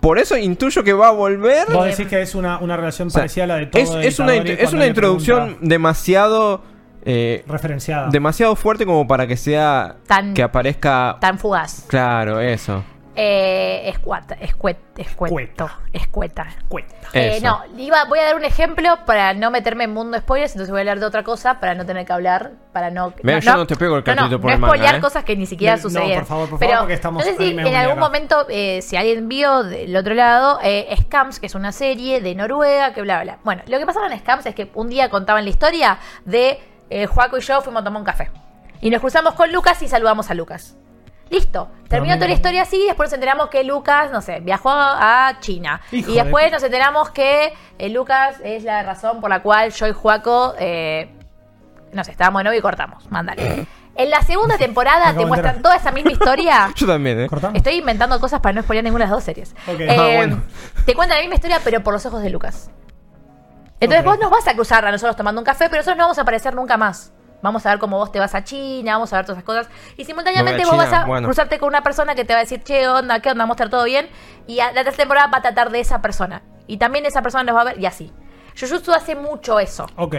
Por eso intuyo que va a volver. Vos decís que es una, una relación O sea, parecida a la de todo es, es una, es una introducción pregunta- demasiado. Eh, referenciada. demasiado fuerte como para que sea. Tan- que aparezca. Tan fugaz. Claro, eso. Eh, escuata, escuet, escueto, Cueta. escueta. Cuenta. Eh, no, iba, voy a dar un ejemplo para no meterme en mundo spoilers, entonces voy a hablar de otra cosa para no tener que hablar, para no... Ven, yo no te pego el cartelito no, por no el manga, spoilear ¿eh? cosas que ni siquiera No, sucedieron. por favor, por Pero favor, porque estamos- no sé si en algún momento, eh, si alguien vio del otro lado, eh, Scams, que es una serie de Noruega, que bla, bla. Bueno, lo que pasaba en Scams es que un día contaban la historia de eh, Joaco y yo fuimos a tomar un café. Y nos cruzamos con Lucas y saludamos a Lucas. Listo. Terminó toda la historia así, después nos enteramos que Lucas, no sé, viajó a China. Hijo y de después nos enteramos que eh, Lucas es la razón por la cual yo y Juaco, eh, no sé, estábamos de novio y cortamos. Mándale. En la segunda temporada te muestran toda esa misma historia. Yo también, ¿eh? ¿Cortamos? Estoy inventando cosas para no spoiler ninguna de las dos series. Ok. Eh, Ah, bueno. Te cuentan la misma historia, pero por los ojos de Lucas. Entonces vos nos vas a cruzar a nosotros tomando un café, pero nosotros no vamos a aparecer nunca más. Vamos a ver cómo vos te vas a China, vamos a ver todas esas cosas. Y simultáneamente vos vas a bueno. cruzarte con una persona que te va a decir, che, onda, ¿qué onda? Mostrar todo bien. Y a- la tercera temporada va a tratar de esa persona. Y también esa persona los va a ver y así. Jujutsu hace mucho eso. Ok,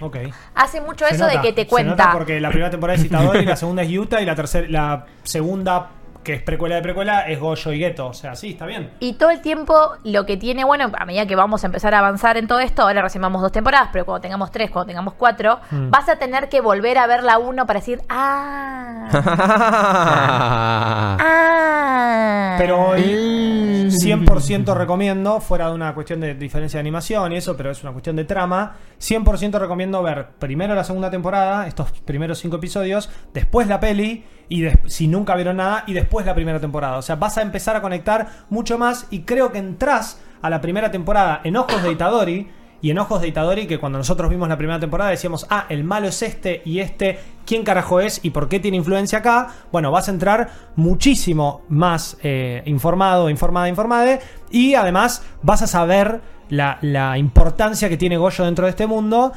ok. Hace mucho Se eso nota, de que te se cuenta. nota porque la primera temporada es Itadori, la segunda es Yuta y la tercera, la segunda, que es precuela de precuela, es Goyo y Geto. O sea, sí, está bien. Y todo el tiempo lo que tiene, bueno, a medida que vamos a empezar a avanzar en todo esto, ahora recién vamos dos temporadas, pero cuando tengamos tres, cuando tengamos cuatro, Mm. vas a tener que volver a ver la uno para decir, ah, ah. Pero hoy Mm. 100% recomiendo, fuera de una cuestión de diferencia de animación y eso, pero es una cuestión de trama, 100% recomiendo ver primero la segunda temporada, estos primeros cinco episodios, después la peli, y si nunca vieron nada, y después la primera temporada. O sea, vas a empezar a conectar mucho más y creo que entras a la primera temporada en Ojos de Itadori. Y en Ojos de Itadori, que cuando nosotros vimos la primera temporada decíamos, ah, el malo es este y este, ¿quién carajo es y por qué tiene influencia acá? Bueno, vas a entrar muchísimo más eh, informado, informada, informada. Y además vas a saber la, la importancia que tiene Goyo dentro de este mundo.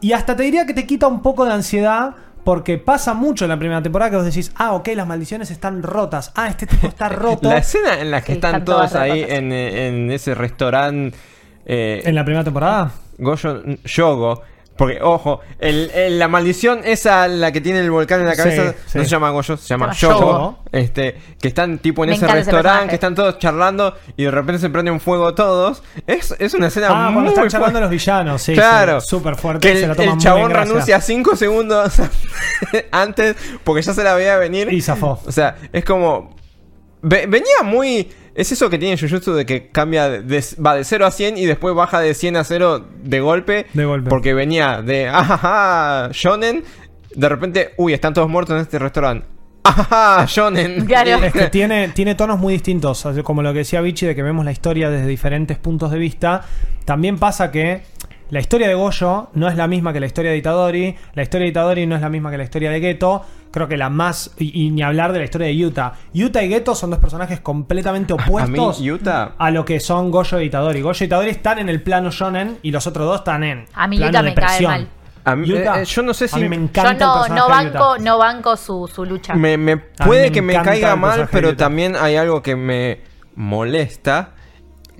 Y hasta te diría que te quita un poco de ansiedad. Porque pasa mucho en la primera temporada que vos decís, ah, ok, las maldiciones están rotas. Ah, este tipo está roto. La escena en la que Sí, están, están todos ahí en, en ese restaurante eh, ¿En la primera temporada? Goyo Yogo. Porque, ojo, el, el- la maldición esa, la que tiene el volcán en la cabeza, sí. no se llama Goyo, se llama Yogo. Yogo. Este, que están tipo en Me ese restaurante, que están todos charlando y de repente se prenden fuego todos. Es, es una escena Ah, muy cuando están fuerte. charlando los villanos, sí. Claro. sí, Súper fuerte. Que se el, la toman el muy chabón renuncia 5 segundos antes porque ya se la veía venir. Y zafó. O sea, es como. ve- venía muy. Es eso que tiene Jujutsu de que cambia. de- va de 0 a 100 y después baja de 100 a 0 de golpe. De golpe. Porque venía de. Ajaja, Shonen. De repente, uy, están todos muertos en este restaurante. Ajaja, Shonen. Claro. Es que tiene, tiene tonos muy distintos. así Como lo que decía Vichy de que vemos la historia desde diferentes puntos de vista. También pasa que la historia de Goyo no es la misma que la historia de Itadori. La historia de Itadori no es la misma que la historia de Geto. Creo que la más. Y, y ni hablar de la historia de Yuta. Yuta y Geto son dos personajes completamente A mí, opuestos. Yuta. a lo que son Goyo y Itadori. Goyo y Itadori están en el plano shonen y los otros dos están en A mí plano Yuta me cae mal. A mí- Yuta, eh, yo no sé a si- mí me Yo encanta el no, banco, no banco su, su lucha. Me, puede me que me caiga mal, pero también hay algo que me molesta.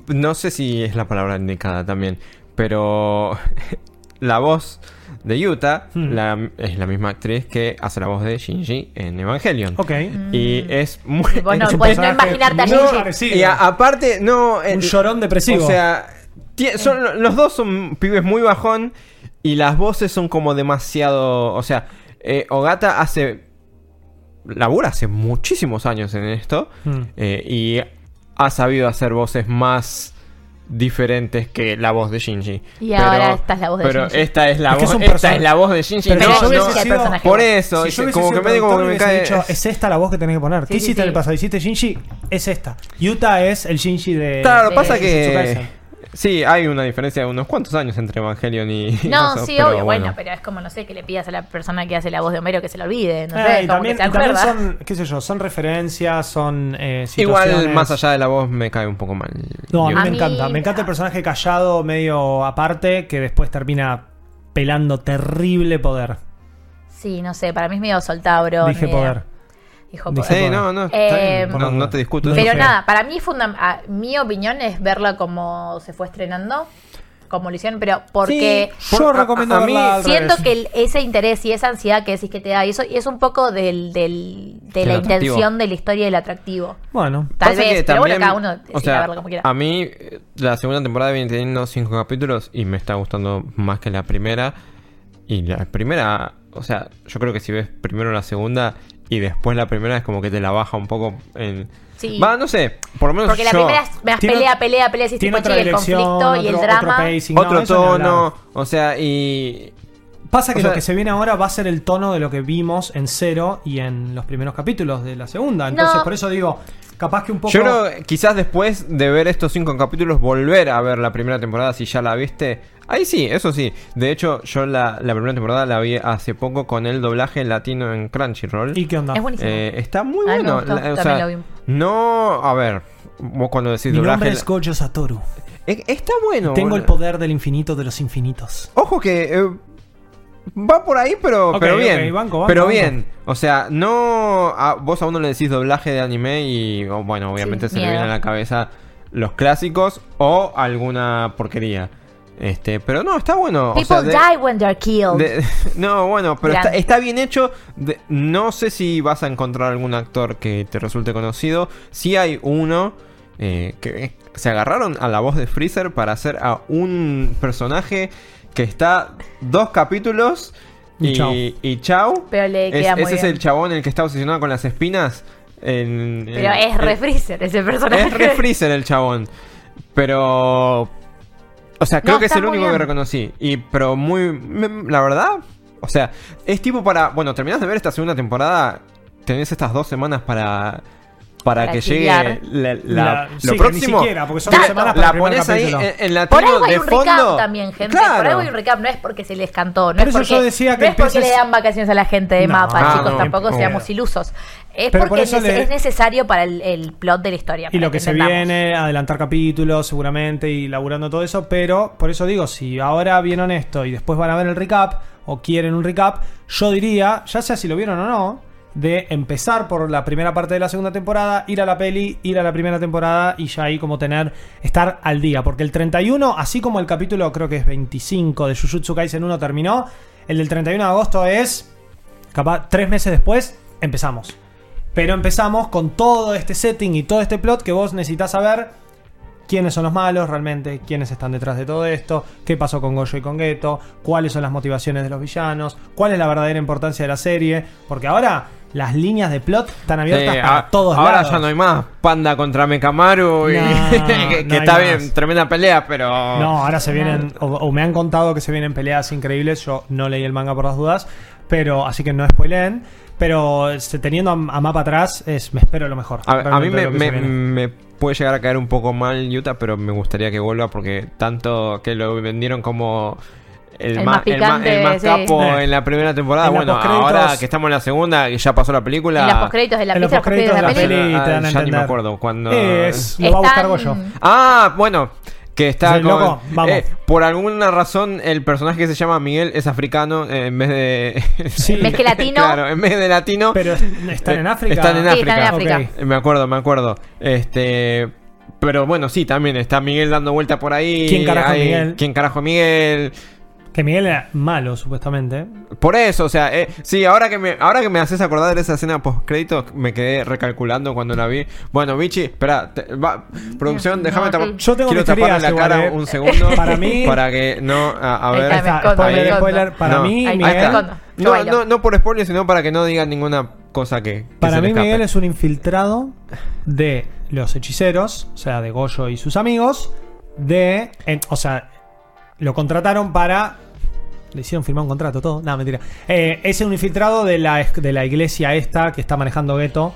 No sé si es la palabra indicada también, pero la voz de Yuta Hmm. la- es la misma actriz que hace la voz de Shinji en Evangelion. Ok. Y es muy... Vos no Es un podés no imaginarte a Shinji. parecido. y a- aparte, no... Un el- llorón depresivo. O sea, son, los dos son pibes muy bajón y las voces son como demasiado... O sea, eh, Ogata hace... Labura hace muchísimos años en esto Hmm. eh, y ha sabido hacer voces más diferentes que la voz de Shinji. Y ahora esta es la voz de pero Shinji. esta es la Es que es voz, esta es la voz de Shinji. Pero No, yo no, sido- por eso, Si yo como que me digo como que me cae... dicho, es esta la voz que tenés que poner. Sí, ¿Qué sí, hiciste en el pasado? ¿Hiciste Shinji? Es esta. Yuta es el Shinji de. Claro, de pasa que... Sí, hay una diferencia de unos cuantos años entre Evangelion y... No, eso, sí, pero obvio, bueno. pero es como, no sé, que le pidas a la persona que hace la voz de Homero que se la olvide, no Eh, sé, y como también, que se y también acuerda. son, qué sé yo, son referencias, son eh, Igual, más allá de la voz, me cae un poco mal. No, a mí A me mí- encanta. Me encanta el personaje callado, medio aparte, que después termina pelando terrible poder. Sí, no sé, para mí es medio soltabro. Dije poder. Dijo no, no. Eh, no, no te discuto. Pero nada, para mí funda a- mi opinión es verla como se fue estrenando, como lo hicieron, pero porque Yo Por- a- recomiendo a mí siento que el- ese interés y esa ansiedad que decís que te da, y eso y es un poco del, del- de Del la atractivo. intención de la historia y el atractivo. Bueno, Tal vez, pero bueno, cada uno o sea, verlo como quiera. A mí, la segunda temporada viene teniendo cinco capítulos y me está gustando más que la primera. Y la primera, o sea, yo creo que si ves primero la segunda y después la primera es como que te la baja un poco en... Sí. Va, no sé, por lo menos Porque la yo- primera es más Tiene- pelea, pelea, pelea, si tiene tipo, otra che, el conflicto y el drama. otro pacing. No, Otro hablar. tono, o sea, y... Pasa que O sea- lo que se viene ahora va a ser el tono de lo que vimos en Cero y en los primeros capítulos de la segunda. Entonces, No. por eso digo, capaz que un poco. Yo creo quizás después de ver estos cinco capítulos, volver a ver la primera temporada si ya la viste. Ahí sí, eso sí. De hecho, yo la, la primera temporada la vi hace poco con el doblaje latino en Crunchyroll. ¿Y qué onda? Es buenísimo. Eh, está muy A mí me bueno. gustó, La- o sea, vi. no, a ver, vos cuando decís Mi doblaje. nombre es Gojo Satoru. está bueno. Tengo el poder del infinito de los infinitos. Ojo que. eh, va por ahí, pero, pero bien. ok, banco, banco, pero banco. bien. O sea, no. a- vos a uno le decís doblaje de anime y, o, bueno, obviamente Sí, se le viene miedo. a la cabeza los clásicos o alguna porquería. Este, pero no, está bueno. o sea, People de- die when they're killed. de- no, bueno, pero está, bien hecho. De- no sé si vas a encontrar algún actor que te resulte conocido. Si hay uno eh, que se agarraron a la voz de Freezer para hacer a un personaje que está dos capítulos Y y, chau. y chau. Pero le Es- queda muy ese es el chabón el que está obsesionado con las espinas. En- Pero en- es re en- Freezer ese personaje. es re Freezer el chabón. Pero. O sea, creo No, que es el único que reconocí. Y, pero muy. me- La verdad. O sea, es tipo para. Bueno, terminás de ver esta segunda temporada. Tenés estas dos semanas para. Para, Para que llegue la, la- La- lo sí, que ni próximo. siquiera, porque son dos la- semanas para la pones ahí en, en la Por algo hay de un fondo. recap también, gente. Claro. Por algo hay un recap. No es porque se les cantó. No Por es eso porque, yo decía que no es porque le dan vacaciones a la gente de No, mapa, Ah, chicos. no, tampoco seamos ilusos. Es Pero porque eso es, le- es necesario para el, el plot de la historia. Y lo que se entendamos. viene, adelantar capítulos seguramente y laburando todo eso, pero por eso digo, si ahora vieron esto y después van a ver el recap o quieren un recap, yo diría, ya sea si lo vieron o no, de empezar por la primera parte de la segunda temporada, ir a la peli, ir a la primera temporada y ya ahí como tener, estar al día, porque el 31, así como el capítulo creo que es 25 de Jujutsu Kaisen 1 terminó, el del 31 de agosto es, capaz, tres meses después, empezamos. Pero empezamos con todo este setting y todo este plot que vos necesitas saber quiénes son los malos realmente, quiénes están detrás de todo esto, qué pasó con Goyo y con Geto, cuáles son las motivaciones de los villanos, cuál es la verdadera importancia de la serie, porque ahora las líneas de plot están abiertas Sí, para a- todos ahora lados. ya no hay más Panda contra Mekamaru y No, que, no que hay está más. bien, tremenda pelea, pero No, ahora se vienen, o, o me han contado que se vienen peleas increíbles, yo no leí el manga por las dudas, pero así que no spoileen. Pero teniendo a, a mapa atrás, es, me espero lo mejor. A, a mí me puede llegar a caer un poco mal Utah, pero me gustaría que vuelva porque tanto que lo vendieron como el, El más, el más- el más sí. capo en la primera temporada. En Bueno, ahora que estamos en la segunda, que ya pasó la película. En los postcréditos de la En los ¿viste los postcréditos de la de la peli. Ah, ya ni me acuerdo cuando. Es, lo va a buscar Goyo. Ah, bueno. Que está Sí, con. loco, vamos. eh, por alguna razón, el personaje que se llama Miguel es africano eh, en vez de. Sí. En vez que latino. claro, en vez de latino. Pero están en Eh, África. Están en Sí, África. están en África. Me acuerdo, me acuerdo. Este. Pero bueno, sí, también está Miguel dando vuelta por ahí. ¿Quién carajo Hay- Miguel? ¿Quién carajo Miguel? Que Miguel era malo, supuestamente. Por eso, o sea, eh, sí, ahora que me ahora que me haces acordar de esa escena post créditos, me quedé recalculando cuando la vi. Bueno, Bichi, espera, te- va, producción, déjame tapar. Yo tengo quiero taparle la igual, cara eh. un segundo Para mí- para que no a, a Ahí ver. está, escondo, spoiler. Para No. mí, Ahí Miguel, No, no, no por spoiler, sino para que no digan ninguna cosa que, que para se mí. Miguel es un infiltrado de los hechiceros, o sea, de Goyo y sus amigos, de... en- o sea, lo contrataron para... Le hicieron firmar un contrato, todo. No, mentira. Eh, es un infiltrado de la, de la iglesia esta que está manejando Gueto.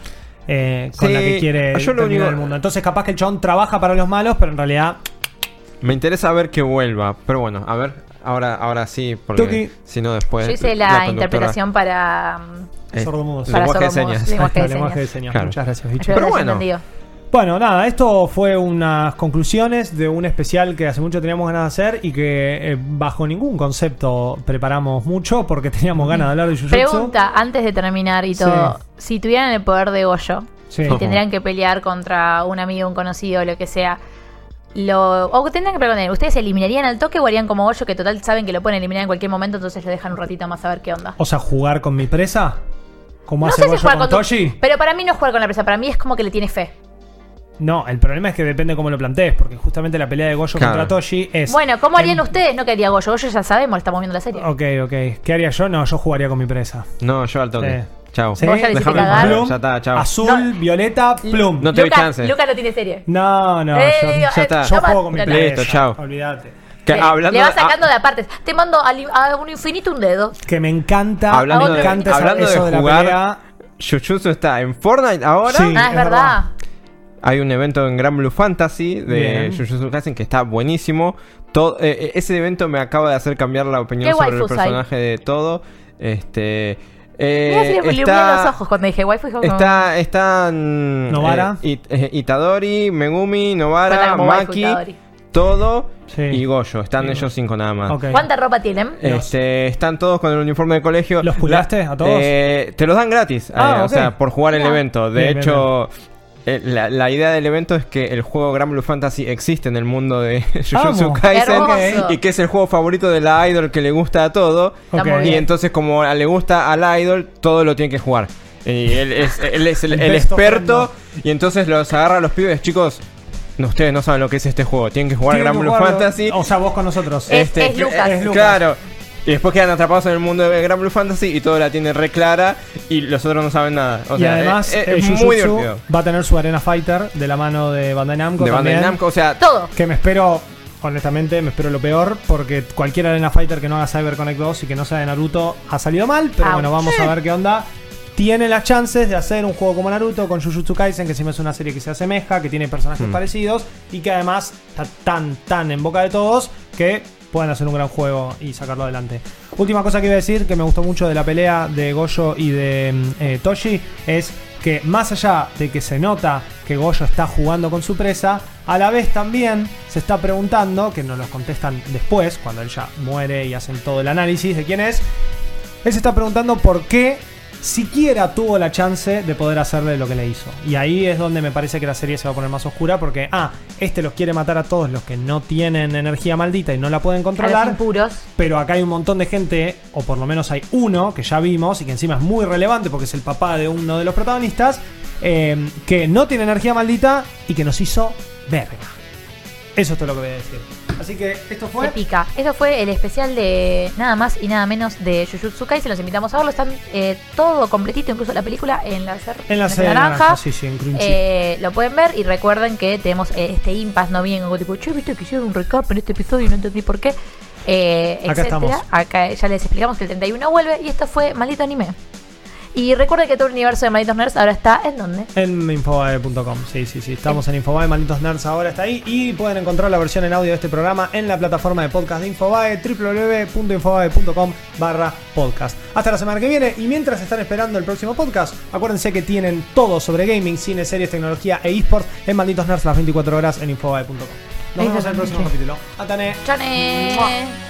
eh, con Sí, la que quiere yo lo único- el mundo. Entonces, capaz que el chabón trabaja para los malos, pero en realidad Me interesa ver que vuelva, pero bueno, a ver, ahora ahora sí, porque si no después Yo hice la, interpretación para. mm, Eh, sordomudos. Para lenguaje de sordomudos, señas. lenguaje de lenguaje de señas. Claro. Muchas gracias, bicho. Pero bueno. Bueno, nada, esto fue unas conclusiones de un especial que hace mucho teníamos ganas de hacer y que eh, bajo ningún concepto preparamos mucho porque teníamos ganas de hablar de Jujutsu. Pregunta, antes de terminar y Sí. todo. Si tuvieran el poder de Goyo Sí. y tendrían que pelear contra un amigo, un conocido, lo que sea. Lo, o tendrían que pelear con él. ¿Ustedes eliminarían al toque o harían como Goyo que total saben que lo pueden eliminar en cualquier momento, entonces lo dejan un ratito más a ver qué onda? O sea, jugar con mi presa. Como No hace sé si Goyo jugar con con tu- Toshi. Pero para mí no es jugar con la presa, para mí es como que le tiene fe. No, el problema es que depende cómo lo plantees, porque justamente la pelea de Goyo Claro. contra Toshi es. Bueno, ¿cómo harían en- ustedes? No quería Goyo. Goyo ya sabemos, estamos viendo la serie. Ok, ok. ¿Qué haría yo? No, yo jugaría con mi presa. No, yo al toque. Sí. Chao. Sí, Vos ya le hiciste Déjame cagar. Plum, ya está, chao. Azul, No. violeta, plum. No te doy chance. Lucas no tiene serie. No, no, Eh, yo, ya está. yo no, juego con mi presa. Listo, chao. Olvídate. Que Le- hablando le vas de- sacando ah, de aparte. Te mando al- a un infinito un dedo. Que me encanta, Hablando me de- encanta esa- hablando de eso de, la jugar, pelea. Jujutsu está en Fortnite ahora. Sí. ah, es es verdad. verdad. Hay un evento en Gran Blue Fantasy de. Jujutsu Kaisen que está buenísimo. Todo, eh, eh, ese evento me acaba de hacer cambiar la opinión ¿Qué sobre el hay? personaje de todo. Este. eh, los ojos cuando dije waifu. como- Está, están Novara. eh, It- Itadori, Megumi, Novara, waifu, Maki, Itadori. Todo Sí. y Goyo. Están Sí. ellos cinco nada más. ¿Cuánta ropa tienen? Este, están todos con el uniforme de colegio. ¿Los puleaste a todos? Eh, te los dan gratis. Ah, eh. O sea, por jugar el Ah. evento. De Bien, bien, hecho, la, la idea del evento es que el juego Gran Blue Fantasy existe en el mundo de Jujutsu. Kaisen. Y que es el juego favorito de la idol que le gusta a todo. Y entonces, como le gusta a la idol, todo lo tiene que jugar. Y él es, él es el, experto. friend, Y entonces los agarra a los pibes, chicos. No, ustedes no saben lo que es este juego. Tienen que jugar Gran Blue Fantasy. O sea, vos con nosotros. Es- es Lucas. es Lucas. Claro. Y después quedan atrapados en el mundo de Gran Blue Fantasy y todo la tiene re clara y los otros no saben nada. O y sea, además, es, muy divertido. va a tener su Arena Fighter de la mano de Bandai Namco. De Bandai Namco, o sea, Todo. Que me espero, honestamente, me espero lo peor. Porque cualquier Arena Fighter que no haga Cyber Connect 2 y que no sea de Naruto ha salido mal. Pero bueno, vamos a ver qué onda. Tiene las chances de hacer un juego como Naruto con Jujutsu Kaisen, que encima es una serie que se asemeja, que tiene personajes Mm. parecidos y que además está tan, tan en boca de todos que pueden hacer un gran juego y sacarlo adelante. Última cosa que iba a decir que me gustó mucho de la pelea de Goyo y de mm, eh, Toshi es que más allá de que se nota que Goyo está jugando con su presa, a la vez también se está preguntando, que nos los contestan después, cuando él ya muere y hacen todo el análisis de quién es, él se está preguntando por qué siquiera tuvo la chance de poder hacerle lo que le hizo. Y ahí es donde me parece que la serie se va a poner más oscura porque, ah, este los quiere matar a todos los que no tienen energía maldita y no la pueden controlar. impuros. Pero acá hay un montón de gente, o por lo menos hay uno que ya vimos y que encima es muy relevante porque es el papá de uno de los protagonistas, eh, que no tiene energía maldita y que nos hizo verga. Eso es todo lo que voy a decir. Así que esto fue... Épica. Eso fue el especial de nada más y nada menos de Jujutsu Kaisen. Los invitamos a verlo. Están eh, todo completito, incluso la película en la, cer- En la en naranja. naranja, sí, sí, en Crunchy. Eh, lo pueden ver y recuerden que tenemos eh, este impasse no bien como tipo, che, viste que hicieron un recap en este episodio y no entendí por qué. Eh, Acá etcétera. estamos. Acá ya les explicamos que el 31 vuelve y esto fue Maldito Anime. Y recuerden que todo el universo de Malditos Nerds ahora está en donde. En infobae.com, sí, sí, sí. Estamos en Infobae, malditos nerds ahora está ahí. Y pueden encontrar la versión en audio de este programa en la plataforma de podcast de Infobae, www.infobae.com barra podcast. Hasta la semana que viene. Y mientras están esperando el próximo podcast, acuérdense que tienen todo sobre gaming, cine, series, tecnología e esports en malditos nerds las 24 horas en infobae.com. Nos vemos en el próximo capítulo. Atane. ¡Chane!